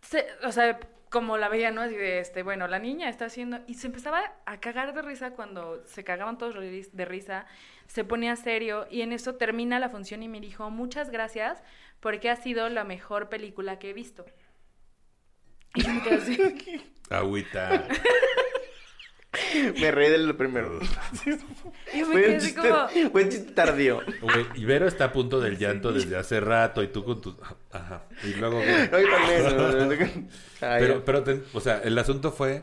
se- o sea, como la veía, ¿no? Así de, este, bueno, la niña está haciendo... Y se empezaba a cagar de risa cuando se cagaban todos de risa, se ponía serio y en eso termina la función y me dijo, muchas gracias porque ha sido la mejor película que he visto. Y yo me quedé así. Agüita. Me reí de lo primero. Y yo me Fue quedé así chiste, como... fue un chiste tardío. Güey, Ibero está a punto del llanto desde hace rato y tú con tus... Ajá. Y luego... No, yo también. Ay, Pero, pero, te- o sea, el asunto fue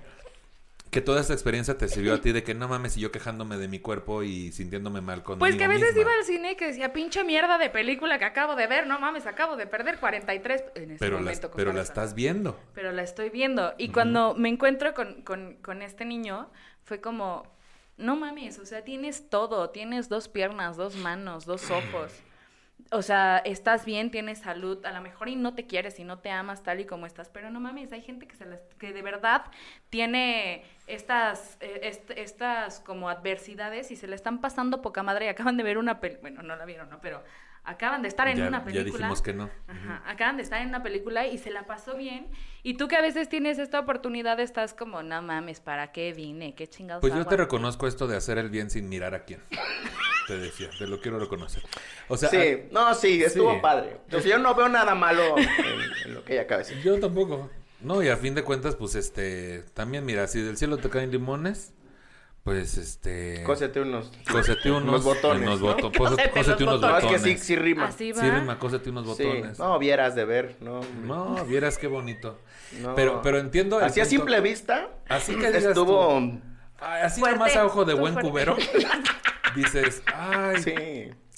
que toda esta experiencia te sirvió a ti de que no mames y yo quejándome de mi cuerpo y sintiéndome mal con Pues que a veces iba al cine y que decía, pinche mierda de película que acabo de ver, no mames, acabo de perder 43 en ese Pero, la, momento. con pero la estás viendo. Pero la estoy viendo. Y cuando me encuentro con, con, con este niño, fue como, no mames, o sea, tienes todo, tienes dos piernas, dos manos, dos ojos. O sea, estás bien, tienes salud, a lo mejor y no te quieres y no te amas tal y como estás, pero no mames, hay gente que, se las- que de verdad tiene estas, eh, est- estas como adversidades y se le están pasando poca madre y acaban de ver una película, bueno, no la vieron, ¿no? Pero acaban de estar en ya, una ya película. dijimos que no. Ajá, acaban de estar en una película y se la pasó bien. Y tú que a veces tienes esta oportunidad, estás como, no mames, ¿para qué vine? ¿Qué chingados Pues yo te aquí?". reconozco esto de hacer el bien sin mirar a quién. Te decía, te lo quiero reconocer. O sea, sí, no, sí, estuvo sí. padre. O sea, yo no veo nada malo en, en lo que ella acaba de decir. Yo tampoco. No, y a fin de cuentas, pues este, también mira, si del cielo te caen limones, pues este... Cósete unos. Cósete unos, Unos botones, unos ¿no? boto- cósete- Cósete cósete los unos No, es botones. que sí, sí rima. Así va. Sí, rima, cósete unos Sí, botones. no, vieras de ver, no. No, vieras qué bonito. No. Pero, pero entiendo. Así a punto- simple vista, Así que estuvo. tú, así Fuerte, nomás a ojo de buen fuerte. cubero. Dices, ay, sí.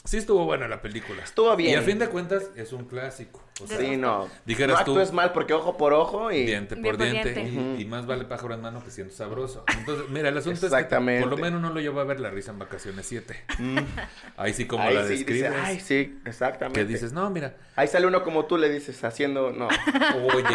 Sí. estuvo buena la película. Estuvo bien. Y a fin de cuentas es un clásico. O sea, Sí, no. Dijeras no tú- actúes mal porque ojo por ojo y. diente Bien por por diente. diente. Y, más vale pájaro en mano que siento sabroso. Entonces, mira, el asunto es que por lo menos no lo llevo a ver la risa en vacaciones 7. Ahí sí, como Ahí la sí, dice, describes. ay, sí, exactamente. que dices, no, mira, Ahí sale uno como tú le dices, haciendo. No. oye.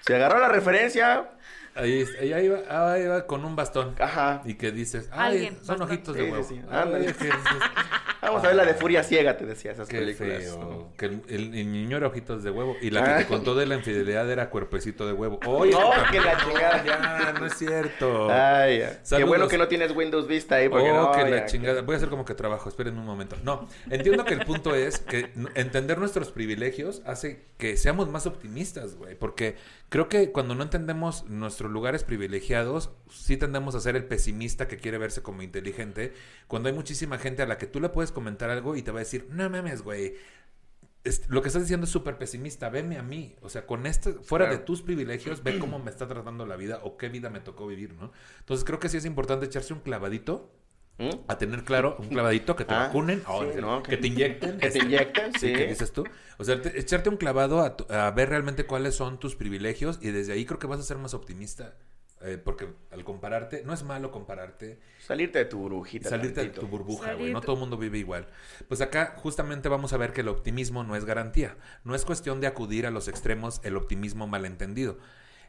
Se agarró la referencia. Ahí, ahí, ahí va, ahí va con un bastón. Ajá. Y que dices, ay, Alguien, son bastón. ojitos de Sí, sí, huevo. sí. Ay, Vamos a ver la de Furia Ciega, te decía, esas Qué películas. feo. Que el, el- el niño era ojitos de huevo. Y la que Ah. te contó de la infidelidad era cuerpecito de huevo. Oye, No, que la chingada. ya, no es cierto. Ay, ya. qué bueno que no tienes Windows Vista ahí, porque oh, no, que la ya, chingada. Voy a hacer como que trabajo. Esperen un momento. No, entiendo que el punto es que entender nuestros privilegios hace que seamos más optimistas, güey. Porque creo que cuando no entendemos nuestros lugares privilegiados, sí tendemos a ser el pesimista que quiere verse como inteligente. Cuando hay muchísima gente a la que tú le puedes comentar algo y te va a decir, no mames, güey. lo que estás diciendo es súper pesimista, veme a mí, o sea, con este, fuera Claro. de tus privilegios, ve cómo me está tratando la vida o qué vida me tocó vivir, ¿no? Entonces creo que sí es importante echarse un clavadito. A tener claro un clavadito que te Ah, vacunen sí, que, no, que que- te inyecten. Que te inyectan, sí sí. que dices tú. O sea te- echarte un clavado a, tu- a ver realmente cuáles son tus privilegios y desde ahí creo que vas a ser más optimista eh, porque al compararte no es malo compararte. Salirte de tu burbujita. salirte de tu burbuja güey Salir. no todo el mundo vive igual. Pues acá justamente vamos a ver que el optimismo no es garantía no es cuestión de acudir a los extremos el optimismo malentendido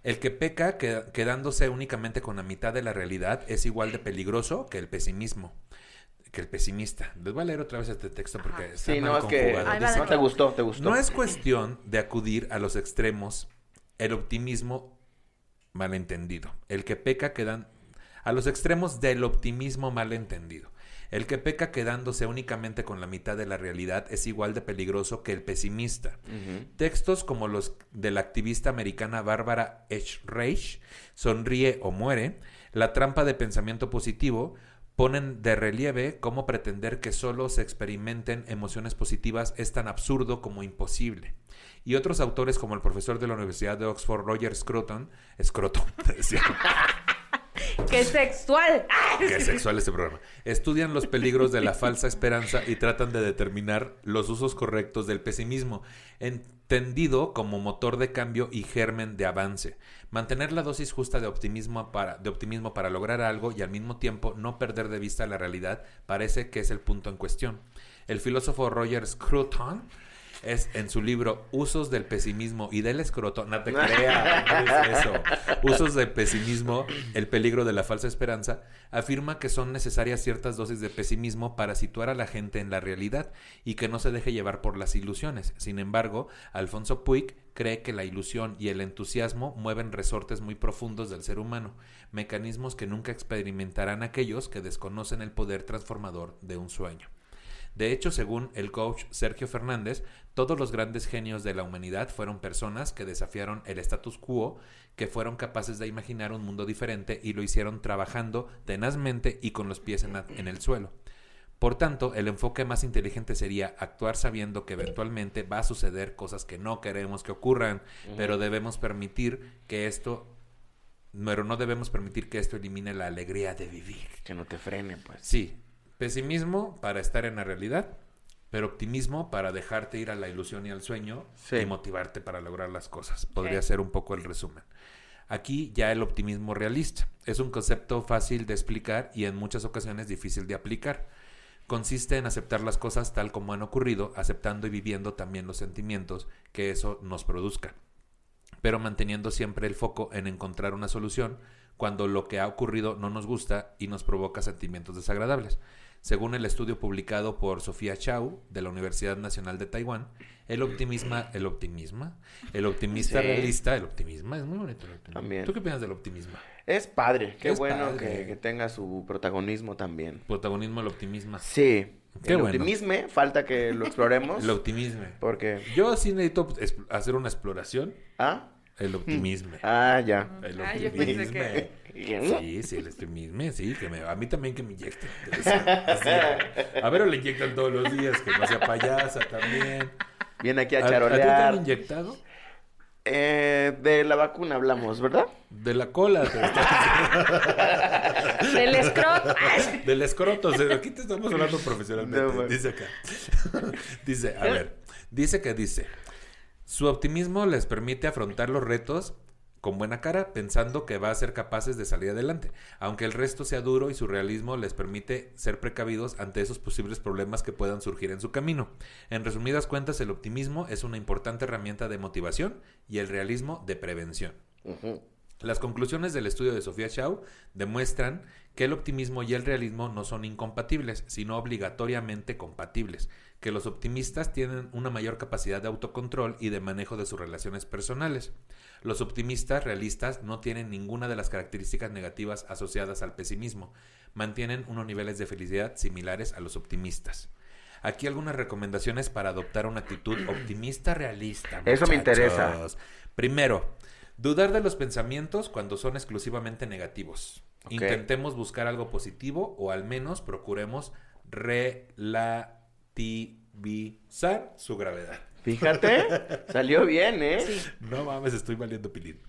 el que peca que- quedándose únicamente con la mitad de la realidad es igual de peligroso que el pesimismo que el pesimista. Les voy a leer otra vez este texto porque Ajá. está Sí, mal no, es conjugado. Dice, no te gustó, te gustó. no es cuestión de acudir a los extremos, el optimismo malentendido. El que peca quedan a los extremos del optimismo malentendido. El que peca quedándose únicamente con la mitad de la realidad es igual de peligroso que el pesimista. Textos como los de la activista americana Bárbara H. Reich, Sonríe o muere, La trampa de pensamiento positivo, ponen de relieve cómo pretender que solo se experimenten emociones positivas es tan absurdo como imposible. Y otros autores como el profesor de la Universidad de Oxford, Roger Scruton, Scruton, decía, ¡Qué sexual! Qué sexual este programa. Estudian los peligros de la falsa esperanza y tratan de determinar los usos correctos del pesimismo, entendido como motor de cambio y germen de avance. Mantener la dosis justa de optimismo para, de optimismo para lograr algo y al mismo tiempo no perder de vista la realidad parece que es el punto en cuestión. El filósofo Roger Scruton es en su libro Usos del pesimismo y del escroto, no te creas, no es eso. Usos del pesimismo, el peligro de la falsa esperanza, afirma que son necesarias ciertas dosis de pesimismo para situar a la gente en la realidad y que no se deje llevar por las ilusiones. Sin embargo, Alfonso Puig cree que la ilusión y el entusiasmo mueven resortes muy profundos del ser humano, mecanismos que nunca experimentarán aquellos que desconocen el poder transformador de un sueño. De hecho, según el coach Sergio Fernández, todos los grandes genios de la humanidad fueron personas que desafiaron el status quo, que fueron capaces de imaginar un mundo diferente y lo hicieron trabajando tenazmente y con los pies en, el suelo. Por tanto, el enfoque más inteligente sería actuar sabiendo que eventualmente va a suceder cosas que no queremos que ocurran, pero debemos permitir que esto, pero no debemos permitir que esto elimine la alegría de vivir. Que no te frene, pues. Sí, pesimismo para estar en la realidad, pero optimismo para dejarte ir a la ilusión y al sueño Sí. y motivarte para lograr las cosas. Podría ser un poco el resumen. Aquí ya el optimismo realista. Es un concepto fácil de explicar y en muchas ocasiones difícil de aplicar. Consiste en aceptar las cosas tal como han ocurrido, aceptando y viviendo también los sentimientos que eso nos produzca pero manteniendo siempre el foco en encontrar una solución cuando lo que ha ocurrido no nos gusta y nos provoca sentimientos desagradables. Según el estudio publicado por Sofía Chau de la Universidad Nacional de Taiwán, el optimismo, el optimismo, el optimista Sí. realista, el optimismo es muy bonito. el optimismo. También. ¿Tú qué piensas del optimismo? Es padre. Qué Es bueno padre. Que, que tenga su protagonismo también. Protagonismo, el optimismo. Sí. Qué el bueno. optimismo, falta que lo exploremos. El optimismo. Porque. Yo sí necesito es- hacer una exploración. ¿Ah? El optimismo. Ah, ya. El Ah, optimismo. que- Sí, sí, el optimismo, sí, que me, a mí también que me inyecten. Así, a ver, le inyectan todos los días, que no sea payasa también. Viene aquí a ¿A, a ti te han charolear. inyectado? Eh, de la vacuna hablamos, ¿verdad? De la cola, te Del escroto. del escroto. o sea, aquí te estamos hablando profesionalmente. No, dice acá. dice, a ver, dice que dice, su optimismo les permite afrontar los retos con buena cara, pensando que va a ser capaces de salir adelante, aunque el resto sea duro y su realismo les permite ser precavidos ante esos posibles problemas que puedan surgir en su camino. En resumidas cuentas, el optimismo es una importante herramienta de motivación y el realismo de prevención. Las conclusiones del estudio de Sofía Chau demuestran que el optimismo y el realismo no son incompatibles, sino obligatoriamente compatibles, que los optimistas tienen una mayor capacidad de autocontrol y de manejo de sus relaciones personales. Los optimistas realistas no tienen ninguna de las características negativas asociadas al pesimismo, mantienen unos niveles de felicidad similares a los optimistas. Aquí algunas recomendaciones para adoptar una actitud optimista realista. Eso me interesa. Primero, dudar de los pensamientos cuando son exclusivamente negativos. Intentemos buscar algo positivo o al menos procuremos relativizar su gravedad. Fíjate, salió bien, ¿eh? Sí. No mames, estoy valiendo pilín.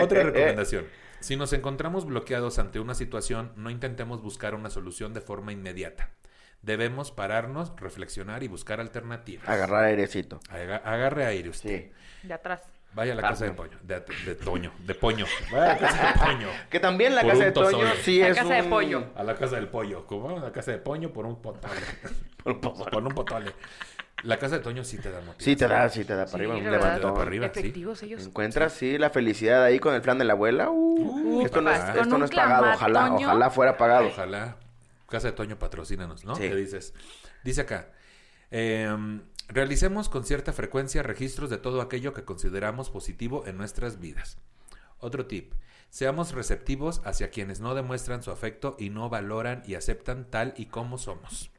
Otra recomendación. Si nos encontramos bloqueados ante una situación, no intentemos buscar una solución de forma inmediata. Debemos pararnos, reflexionar y buscar alternativas. Agarrar airecito. Aga- agarre aire usted. Sí. De atrás. Vaya a la casa de no. Poño. De, de Toño. De Poño. Vaya a la casa de Poño. Que también la Por casa de Toño sí La es casa de pollo. A la casa del pollo. ¿Cómo? A la casa de Poño por un potole. Por un pozole. por un potole. La casa de Toño sí te da motivación. Sí te da, sí te da para Sí, arriba, un la levantón. para arriba, sí. Efectivos ellos. Encuentras, sí, la felicidad ahí con el plan de la abuela. Uh, Uh, esto no es, esto no es pagado, ojalá, ojalá fuera pagado. Ojalá. Casa de Toño, patrocínanos, ¿no? Sí. ¿Qué dices? Dice acá. em, realicemos con cierta frecuencia registros de todo aquello que consideramos positivo en nuestras vidas. Otro tip. Seamos receptivos hacia quienes no demuestran su afecto y no valoran y aceptan tal y como somos.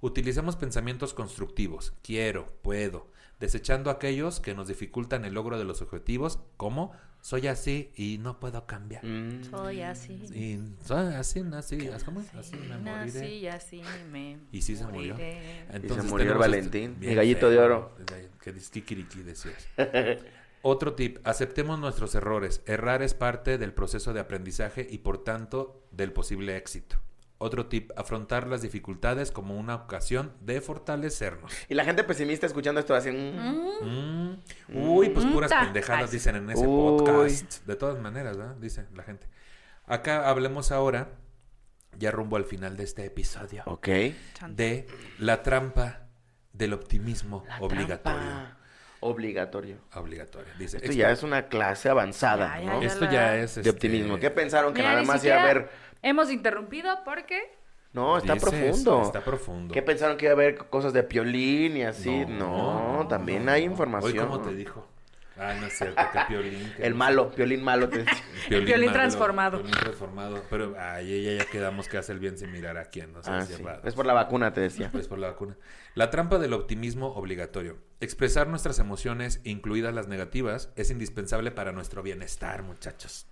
Utilicemos pensamientos constructivos. Quiero, puedo. Desechando aquellos que nos dificultan el logro de los objetivos, como soy así y no puedo cambiar. Mm, Soy así. Y soy así, nací, ¿cómo es? Así me Nací moriré. y así me Y sí se murió. moriré. Entonces murió el tenemos Valentín, este- mi gallito de oro. Que dis- kikiriki decías. Otro tip, aceptemos nuestros errores. Errar es parte del proceso de aprendizaje y por tanto del posible éxito. Otro tip, afrontar las dificultades como una ocasión de fortalecernos. Y la gente pesimista escuchando esto así. mm, Mm. Uy, pues Mm, puras ta. pendejadas dicen en ese Uy. podcast. De todas maneras, ¿verdad? Dice la gente. Acá hablemos ahora, ya rumbo al final de este episodio, Ok. De la trampa del optimismo La obligatorio. trampa. Obligatorio. Obligatorio. Dice, Esto ya es una clase avanzada, Ya, ya, ¿no? ya. Esto ya es... De este, optimismo. ¿Qué pensaron? Que Mira, nada más iba a siquiera haber... Hemos interrumpido porque No, está profundo. Está profundo. ¿Qué pensaron que iba a haber cosas de piolín y así? No, también hay Hoy, información. ¿cómo te dijo? Ah, no es cierto, que Piolín. que El malo, Piolín malo. te Piolín transformado. Piolín transformado. Pero, ay, ella ya quedamos que hace el bien sin mirar a quién, no sé, Ah, si sí. Es por la vacuna, te decía. Es por la vacuna. La trampa del optimismo obligatorio. Expresar nuestras emociones, incluidas las negativas, es indispensable para nuestro bienestar, muchachos.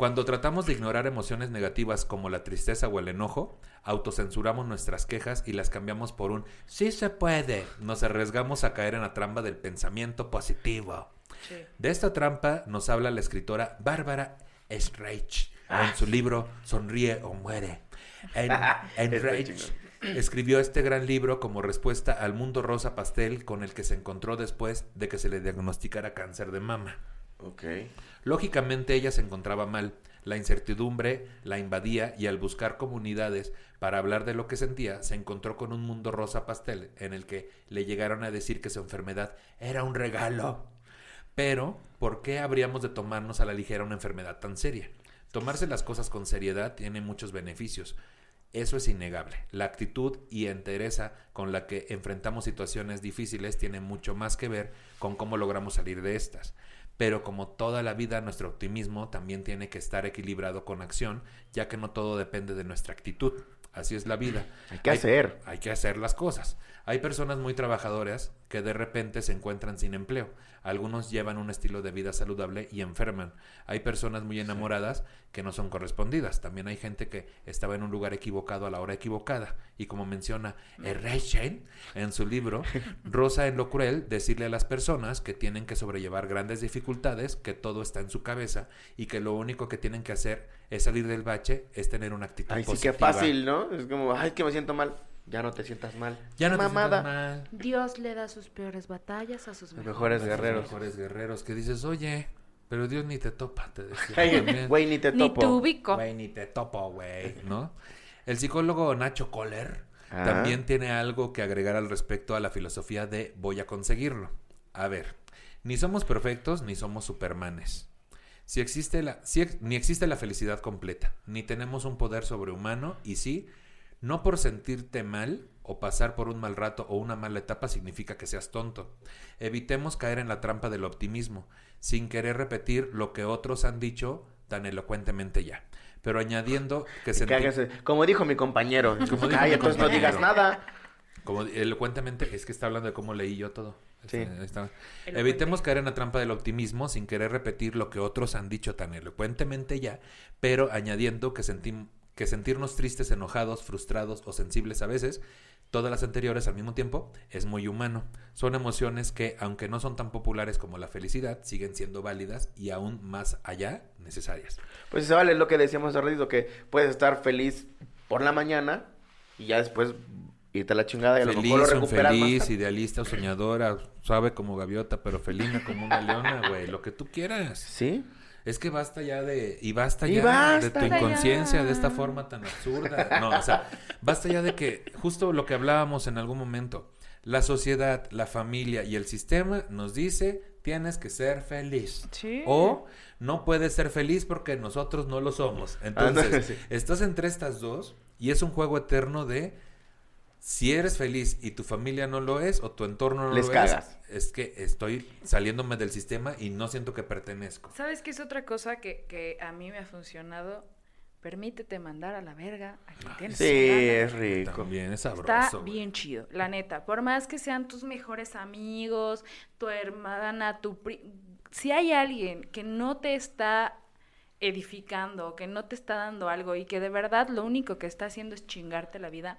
Cuando tratamos de ignorar emociones negativas como la tristeza o el enojo, autocensuramos nuestras quejas y las cambiamos por un sí se puede. Nos arriesgamos a caer en la trampa del pensamiento positivo. Sí. De esta trampa nos habla la escritora Bárbara Streich en su libro Sonríe o muere. En, en Reich escribió este gran libro como respuesta al mundo rosa pastel con el que se encontró después de que se le diagnosticara cáncer de mama. Ok. Lógicamente ella se encontraba mal, la incertidumbre la invadía y al buscar comunidades para hablar de lo que sentía, se encontró con un mundo rosa pastel en el que le llegaron a decir que su enfermedad era un regalo. Pero, ¿por qué habríamos de tomarnos a la ligera una enfermedad tan seria? Tomarse las cosas con seriedad tiene muchos beneficios. Eso es innegable. La actitud y entereza con la que enfrentamos situaciones difíciles tiene mucho más que ver con cómo logramos salir de estas. Pero como toda la vida, nuestro optimismo también tiene que estar equilibrado con acción, ya que no todo depende de nuestra actitud. Así es la vida. Hay que hacer. Hay que hacer las cosas. Hay personas muy trabajadoras que de repente se encuentran sin empleo. Algunos llevan un estilo de vida saludable y enferman. Hay personas muy enamoradas que no son correspondidas. También hay gente que estaba en un lugar equivocado a la hora equivocada. Y como menciona Erreichen en su libro, Rosa en lo cruel, decirle a las personas que tienen que sobrellevar grandes dificultades, que todo está en su cabeza y que lo único que tienen que hacer es salir del bache, es tener una actitud Ay, sí, positiva. qué fácil, ¿no? Es como, ay, que me siento mal. Ya no te sientas mal. Ya no te Mamada. sientas mal. Dios le da sus peores batallas a sus Los mejores. mejores guerreros. mejores guerreros que dices, oye, pero Dios ni te topa, te decía. Güey, ni te Ni topo. te ubico. Güey, ni te topo, güey, ¿no? El psicólogo Nacho Kohler Ah. también tiene algo que agregar al respecto a la filosofía de voy a conseguirlo. A ver, ni somos perfectos ni somos supermanes. Si existe la, si ex- ni existe la felicidad completa, ni tenemos un poder sobrehumano, y sí, no por sentirte mal o pasar por un mal rato o una mala etapa significa que seas tonto. Evitemos caer en la trampa del optimismo, sin querer repetir lo que otros han dicho tan elocuentemente ya, pero añadiendo que hagas, eh, como dijo mi compañero. Es como, dijo ay, mi entonces no digas nada. Como elocuentemente, es que está hablando de cómo leí yo todo. Sí. Este, está. Evitemos caer en la trampa del optimismo sin querer repetir lo que otros han dicho tan elocuentemente ya, pero añadiendo que, sentim- que sentirnos tristes, enojados, frustrados o sensibles a veces, todas las anteriores al mismo tiempo, es muy humano. Son emociones que, aunque no son tan populares como la felicidad, siguen siendo válidas y aún más allá necesarias. Pues se vale lo que decíamos hace ratito, que puedes estar feliz por la mañana y ya después irte a la chingada y a lo mejor lo Feliz, recuperas feliz, idealista o soñadora, suave como gaviota, pero felina como una leona, güey, lo que tú quieras. ¿Sí? Es que basta ya de. Y basta Y ya basta de tu ya. inconsciencia de esta forma tan absurda. No, o sea, basta ya de que, justo lo que hablábamos en algún momento, la sociedad, la familia y el sistema nos dice tienes que ser feliz. Sí. O no puedes ser feliz porque nosotros no lo somos. Entonces, sí. estás entre estas dos y es un juego eterno de si eres feliz y tu familia no lo es o tu entorno no Les lo cagas. es, es que estoy saliéndome del sistema y no siento que pertenezco. ¿Sabes qué es otra cosa que, que a mí me ha funcionado? Permítete mandar a la verga a quien tienes Sí, que es rico. También es sabroso. Está güey. bien chido, la neta. Por más que sean tus mejores amigos, tu hermana, tu pri... Si hay alguien que no te está edificando, que no te está dando algo y que de verdad lo único que está haciendo es chingarte la vida,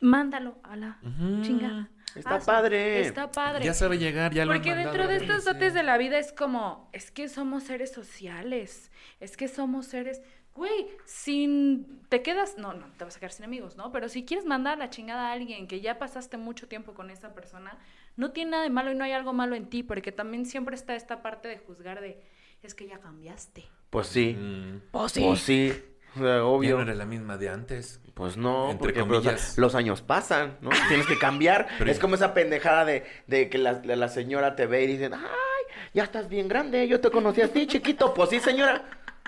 mándalo a la chingada. Está Hazlo. padre. Está padre. Ya sabe llegar, ya lo Porque mandado dentro de estos dotes de la vida es como, es que somos seres sociales, es que somos seres, güey, sin, te quedas, no, no, te vas a quedar sin amigos, ¿no? Pero si quieres mandar a la chingada a alguien que ya pasaste mucho tiempo con esa persona, no tiene nada de malo y no hay algo malo en ti, porque también siempre está esta parte de juzgar de, es que ya cambiaste. Pues sí. Mm. Pues sí. O sea, Ya obvio. no eres la misma de antes. Pues no, Entre porque pues, o sea, los años pasan, ¿no? Tienes que cambiar. Pero- es como esa pendejada de, de que la, la- señora te ve y dicen, ay, ya estás bien grande, yo te conocí a ti, chiquito. Pues sí, señora.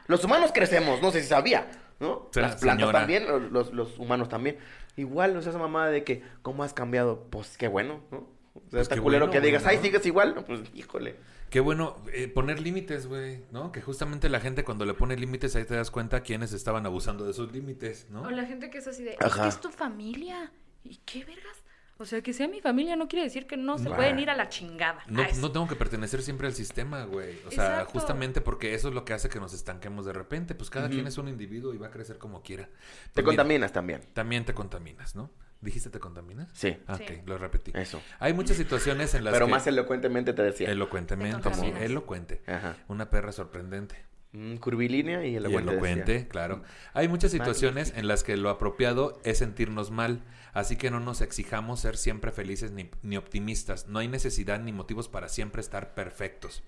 Los humanos crecemos, no sé si sabía, ¿no? Las plantas señora. también, los, los- humanos también. Igual, no sé esa mamada de que, ¿cómo has cambiado? Pues qué bueno, ¿no? sea, está qué culero bueno, que digas, ay, sigues igual. No, pues, híjole. Qué bueno eh, poner límites, güey, ¿no? Que justamente la gente cuando le pone límites ahí te das cuenta quiénes estaban abusando de esos límites, ¿no? O la gente que es así de, es Ajá. es tu familia. ¿Y qué vergas? O sea, que sea mi familia no quiere decir que no se Bah. pueden ir a la chingada. No, Ah, no tengo que pertenecer siempre al sistema, güey. O sea, Exacto. justamente porque eso es lo que hace que nos estanquemos de repente. Pues cada quien es un individuo y va a crecer como quiera. Te Pues mira, contaminas también. También te contaminas, ¿no? ¿Dijiste te contaminas? Sí. Ah, Sí. ok, lo repetí. Eso. Hay muchas situaciones en las Pero que... más elocuentemente te decía. Elocuentemente, Te sí, elocuente. Ajá. Una perra sorprendente. Mm, curvilínea y Y elocuente. elocuente, decía. claro. Hay muchas situaciones en las que lo apropiado es sentirnos mal, así que no nos exijamos ser siempre felices ni, ni optimistas. No hay necesidad ni motivos para siempre estar perfectos.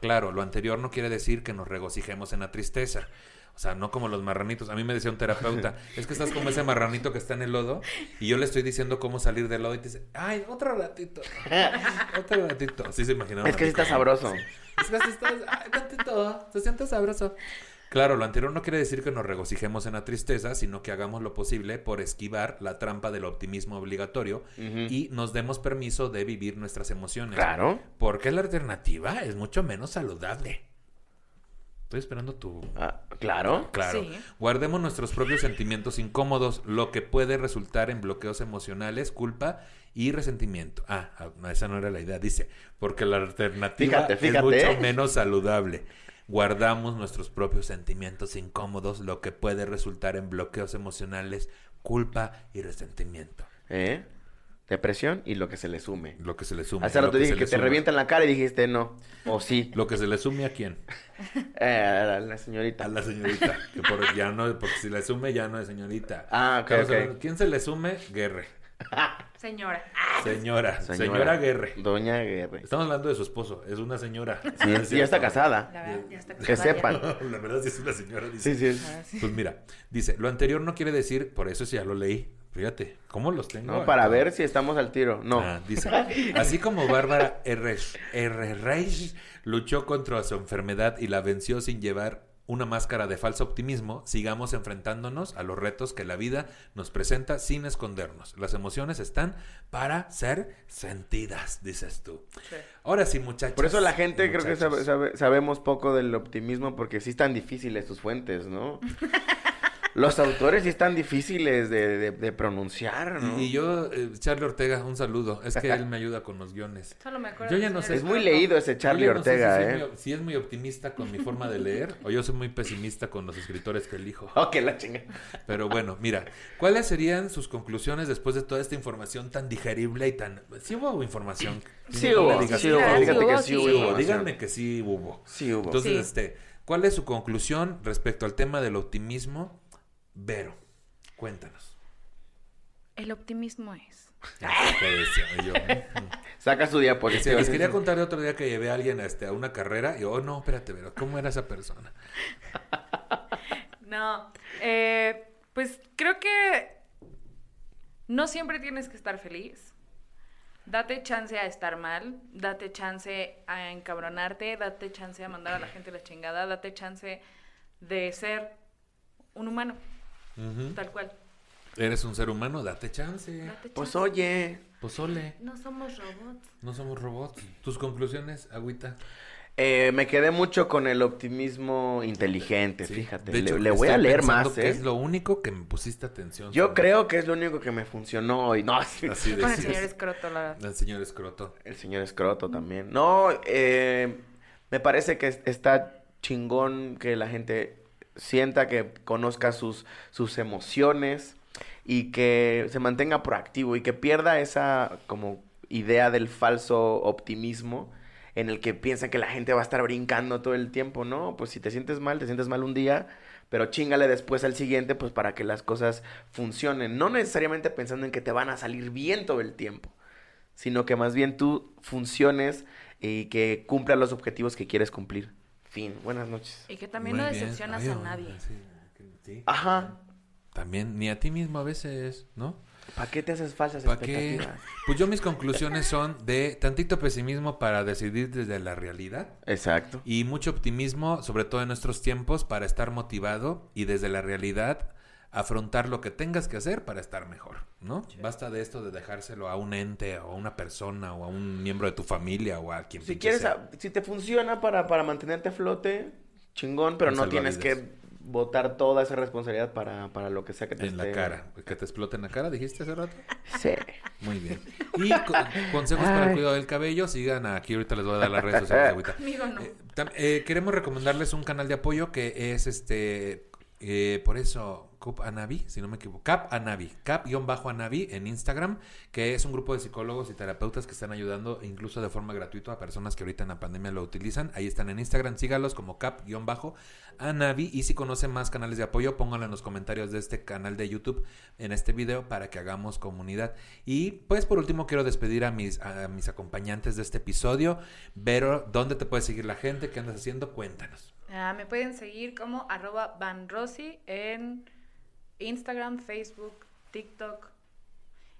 Claro, lo anterior no quiere decir que nos regocijemos en la tristeza. O sea, no como los marranitos. A mí me decía un terapeuta, es que estás como ese marranito que está en el lodo y yo le estoy diciendo cómo salir del lodo y te dice, ay, otro ratito, otro ratito. Así se imaginaron. Es que sí está sabroso. es que así estás, ay, tantito, se siente sabroso. Claro, lo anterior no quiere decir que nos regocijemos en la tristeza, sino que hagamos lo posible por esquivar la trampa del optimismo obligatorio y nos demos permiso de vivir nuestras emociones. Claro. Porque la alternativa es mucho menos saludable. Estoy esperando tu... Ah, claro. Claro. Sí. Guardemos nuestros propios sentimientos incómodos, lo que puede resultar en bloqueos emocionales, culpa y resentimiento. Ah, ah, esa no era la idea. Dice, porque la alternativa Fíjate, fíjate, es mucho menos saludable. Guardamos nuestros propios sentimientos incómodos, lo que puede resultar en bloqueos emocionales, culpa y resentimiento. ¿Eh? Depresión y lo que se le sume. Lo que se le suma. Hace lo rato dije que le te revientan la cara y dijiste no. O sí. Lo que se le sume a quién? Eh, a la señorita. A la señorita. que por, ya no, porque si le sume ya no es señorita. Ah, ok, ¿Quién se le sume? Guerre. Señora. Señora, señora, Guerre. Doña Guerre. Estamos hablando de su esposo, es una señora. Sí, No es y ya está casada. La verdad, ya está Que casada ya. sepan. La verdad sí es una señora. Dice. Sí, sí. Ah, sí. Pues mira, dice, lo anterior no quiere decir, por eso sí ya lo leí. Fíjate, ¿cómo los tengo? No, para acá? ver si estamos al tiro. No. Ah, dice, así como Bárbara R. R. Reich luchó contra su enfermedad y la venció sin llevar una máscara de falso optimismo, sigamos enfrentándonos a los retos que la vida nos presenta sin escondernos. Las emociones están para ser sentidas, dices tú. Sí. Ahora sí, muchachos. Por eso la gente creo que sabe- muchachos. sabe- sabemos poco del optimismo porque sí están difíciles sus fuentes, ¿no? Los autores sí están difíciles de, de- de pronunciar, ¿no? Y, yo, eh, Charlie Ortega, un saludo. Es que él me ayuda con los guiones. Solo me acuerdo Yo ya no sé. Es muy leído ese Charlie no Ortega, si ¿eh? muy- si es muy optimista con mi forma de leer o yo soy muy pesimista con los escritores que elijo. Que la chinga. Pero bueno, mira, ¿cuáles serían sus conclusiones después de toda esta información tan digerible y tan... Sí hubo información. Sí No hubo, digas sí que hubo. que sí sí hubo. Díganme que sí hubo. Sí hubo. Entonces, Sí. este, ¿cuál es su conclusión respecto al tema del optimismo? Vero, cuéntanos. El optimismo es. ¿Qué decía yo? Saca su diapositiva. les quería contar de otro día que llevé a alguien este, a una carrera y, oh, no, espérate, Vero, ¿cómo era esa persona? No, eh, pues creo que no siempre tienes que estar feliz. Date chance a estar mal, date chance a encabronarte, date chance a mandar a la gente la chingada, date chance de ser un humano, Tal cual. Eres un ser humano, date chance. Date Pues chance. oye, Pozole, No somos robots. no somos robots. ¿Tus conclusiones, Agüita? eh, me quedé mucho con el optimismo inteligente, Sí. fíjate. De le, voy a leer más, que ¿eh? es lo único que me pusiste atención. Yo sobre- creo que es lo único que me funcionó hoy. No, sí. Así Con el señor escroto, la verdad. El señor escroto. El señor Escroto también. No, eh, me parece que es- está chingón que la gente sienta que conozca sus, sus emociones y que se mantenga proactivo y que pierda esa como idea del falso optimismo en el que piensan que la gente va a estar brincando todo el tiempo, ¿no? Pues si te sientes mal, te sientes mal un día, pero chingale después al siguiente, pues para que las cosas funcionen. No necesariamente pensando en que te van a salir bien todo el tiempo sino que más bien tú funciones y que cumplas los objetivos que quieres cumplir. Fin. Buenas noches. Y que también Muy no bien. decepcionas a nadie. sí. Ajá. También, ni a ti mismo a veces, ¿no? ¿Para qué te haces falsas ¿Para qué? expectativas? Pues yo mis conclusiones son de tantito pesimismo para decidir desde la realidad Exacto. y mucho optimismo, sobre todo en nuestros tiempos, para estar motivado y desde la realidad afrontar lo que tengas que hacer para estar mejor, ¿no? Basta de esto de dejárselo a un ente o a una persona o a un miembro de tu familia o a quien Si quieres, sea. a- si te funciona para, para mantenerte a flote, chingón, pero no tienes que botar toda esa responsabilidad para, para lo que sea que te en la cara, que te explote en la cara, dijiste hace rato. Sí. Muy bien. Y co- consejos para el cuidado del cabello, sigan aquí ahorita les voy a dar las redes sociales. Conmigo no. Eh, eh, queremos recomendarles un canal de apoyo que es este, eh, por eso, Cup Anavi, si no me equivoco, Cap Anavi, Cap-Anavi en Instagram, que es un grupo de psicólogos y terapeutas que están ayudando incluso de forma gratuita a personas que ahorita en la pandemia lo utilizan. Ahí están en Instagram, sígalos como Cap-Anavi y si conocen más canales de apoyo, pónganlo en los comentarios de este canal de YouTube en este video para que hagamos comunidad. Y pues por último quiero despedir a mis, a mis acompañantes de este episodio. Vero, ¿dónde te puede seguir la gente? ¿Qué andas haciendo? Cuéntanos. Ah, me pueden seguir como arroba vanrosy en Instagram, Facebook, TikTok.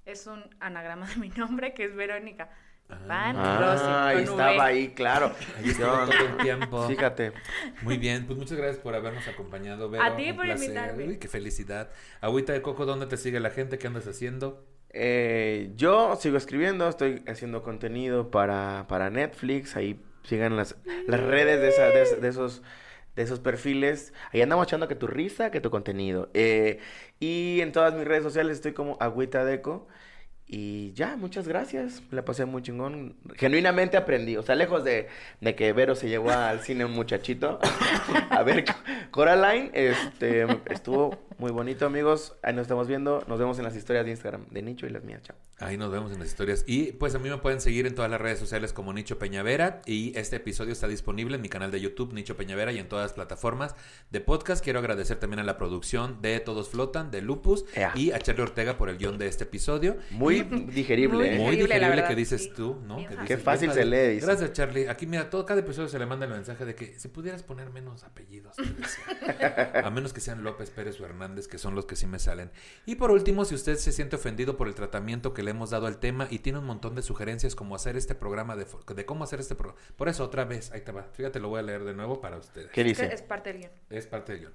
Es un anagrama de mi nombre que es Verónica. Van. Ah, ahí con estaba V. ahí, claro. Ahí Yo- todo el tiempo. Fíjate. Muy bien, pues muchas gracias por habernos acompañado, Vero. A ti por placer. invitarme. Uy, qué felicidad. Agüita de Coco, ¿dónde te sigue la gente? ¿Qué andas haciendo? Eh, yo sigo escribiendo, estoy haciendo contenido para, para Netflix, ahí sigan las, las redes de, esa- de, de esos de esos perfiles. Ahí andamos echando que tu risa, que tu contenido. Eh, y en todas mis redes sociales estoy como Agüita Deco. Y ya, muchas gracias. La pasé muy chingón. Genuinamente aprendí. O sea, lejos de, de que Vero se llevó al cine un muchachito. A ver, Coraline, este, estuvo muy bonito, amigos. Ahí nos estamos viendo. Nos vemos en las historias de Instagram de Nicho y las mías. Chao. Ahí nos vemos en las historias. Y pues a mí me pueden seguir en todas las redes sociales como Nicho Peñavera. Y este episodio está disponible en mi canal de YouTube, Nicho Peñavera, y en todas las plataformas de podcast. Quiero agradecer también a la producción de Todos Flotan, de Lupus, Ea. y a Charlie Ortega por el guion de este episodio. Muy digerible, Muy ¿eh? Muy Digerible, verdad, que dices sí. tú, ¿no? Que fácil. Qué fácil se lee, dice. Gracias, Charlie. Aquí, mira, todo cada episodio se le manda el mensaje de que si pudieras poner menos apellidos, a menos que sean López Pérez o Hernández, que son los que sí me salen. Y por último, si usted se siente ofendido por el tratamiento que le hemos dado al tema y tiene un montón de sugerencias como hacer este programa, de, fo- de cómo hacer este programa. Por eso, otra vez, ahí te va. Fíjate, lo voy a leer de nuevo para ustedes. ¿Qué dice? Es parte del guion. Es parte del guion.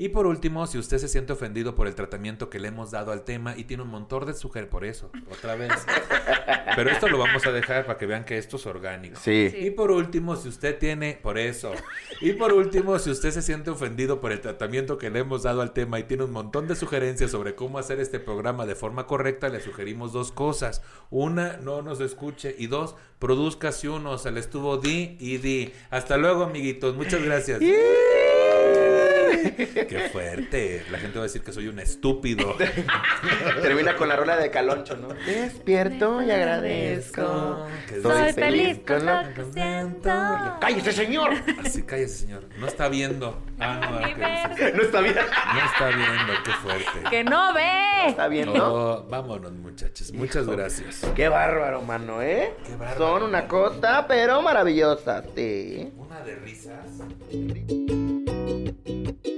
Y por último, si usted se siente ofendido por el tratamiento que le hemos dado al tema y tiene un montón de sugerencias, por eso, otra vez. Pero esto lo vamos a dejar para que vean que esto es orgánico. Sí. Sí. Y por último, si usted tiene, por eso. Y por último, si usted se siente ofendido por el tratamiento que le hemos dado al tema y tiene un montón de sugerencias sobre cómo hacer este programa de forma correcta, le sugerimos dos cosas. Una, no nos escuche. Y dos, produzcase uno. Se le estuvo di y di. Hasta luego, amiguitos. Muchas gracias. Qué fuerte. La gente va a decir que soy un estúpido. Termina con la rola de Caloncho, ¿no? Despierto y agradezco. Que Soy Soy feliz feliz con lo que siento. ¡Cállese, señor! Así cállese, señor. No está viendo. Ah, no, No está bien. No está viendo. Qué fuerte. ¡Que no ve! ¿Está bien, no? Vámonos, muchachos. Muchas Hijo. gracias. Qué bárbaro, mano, ¿eh? Qué bárbaro. Son una cosa, pero maravillosa, sí. Una de risas. Sí.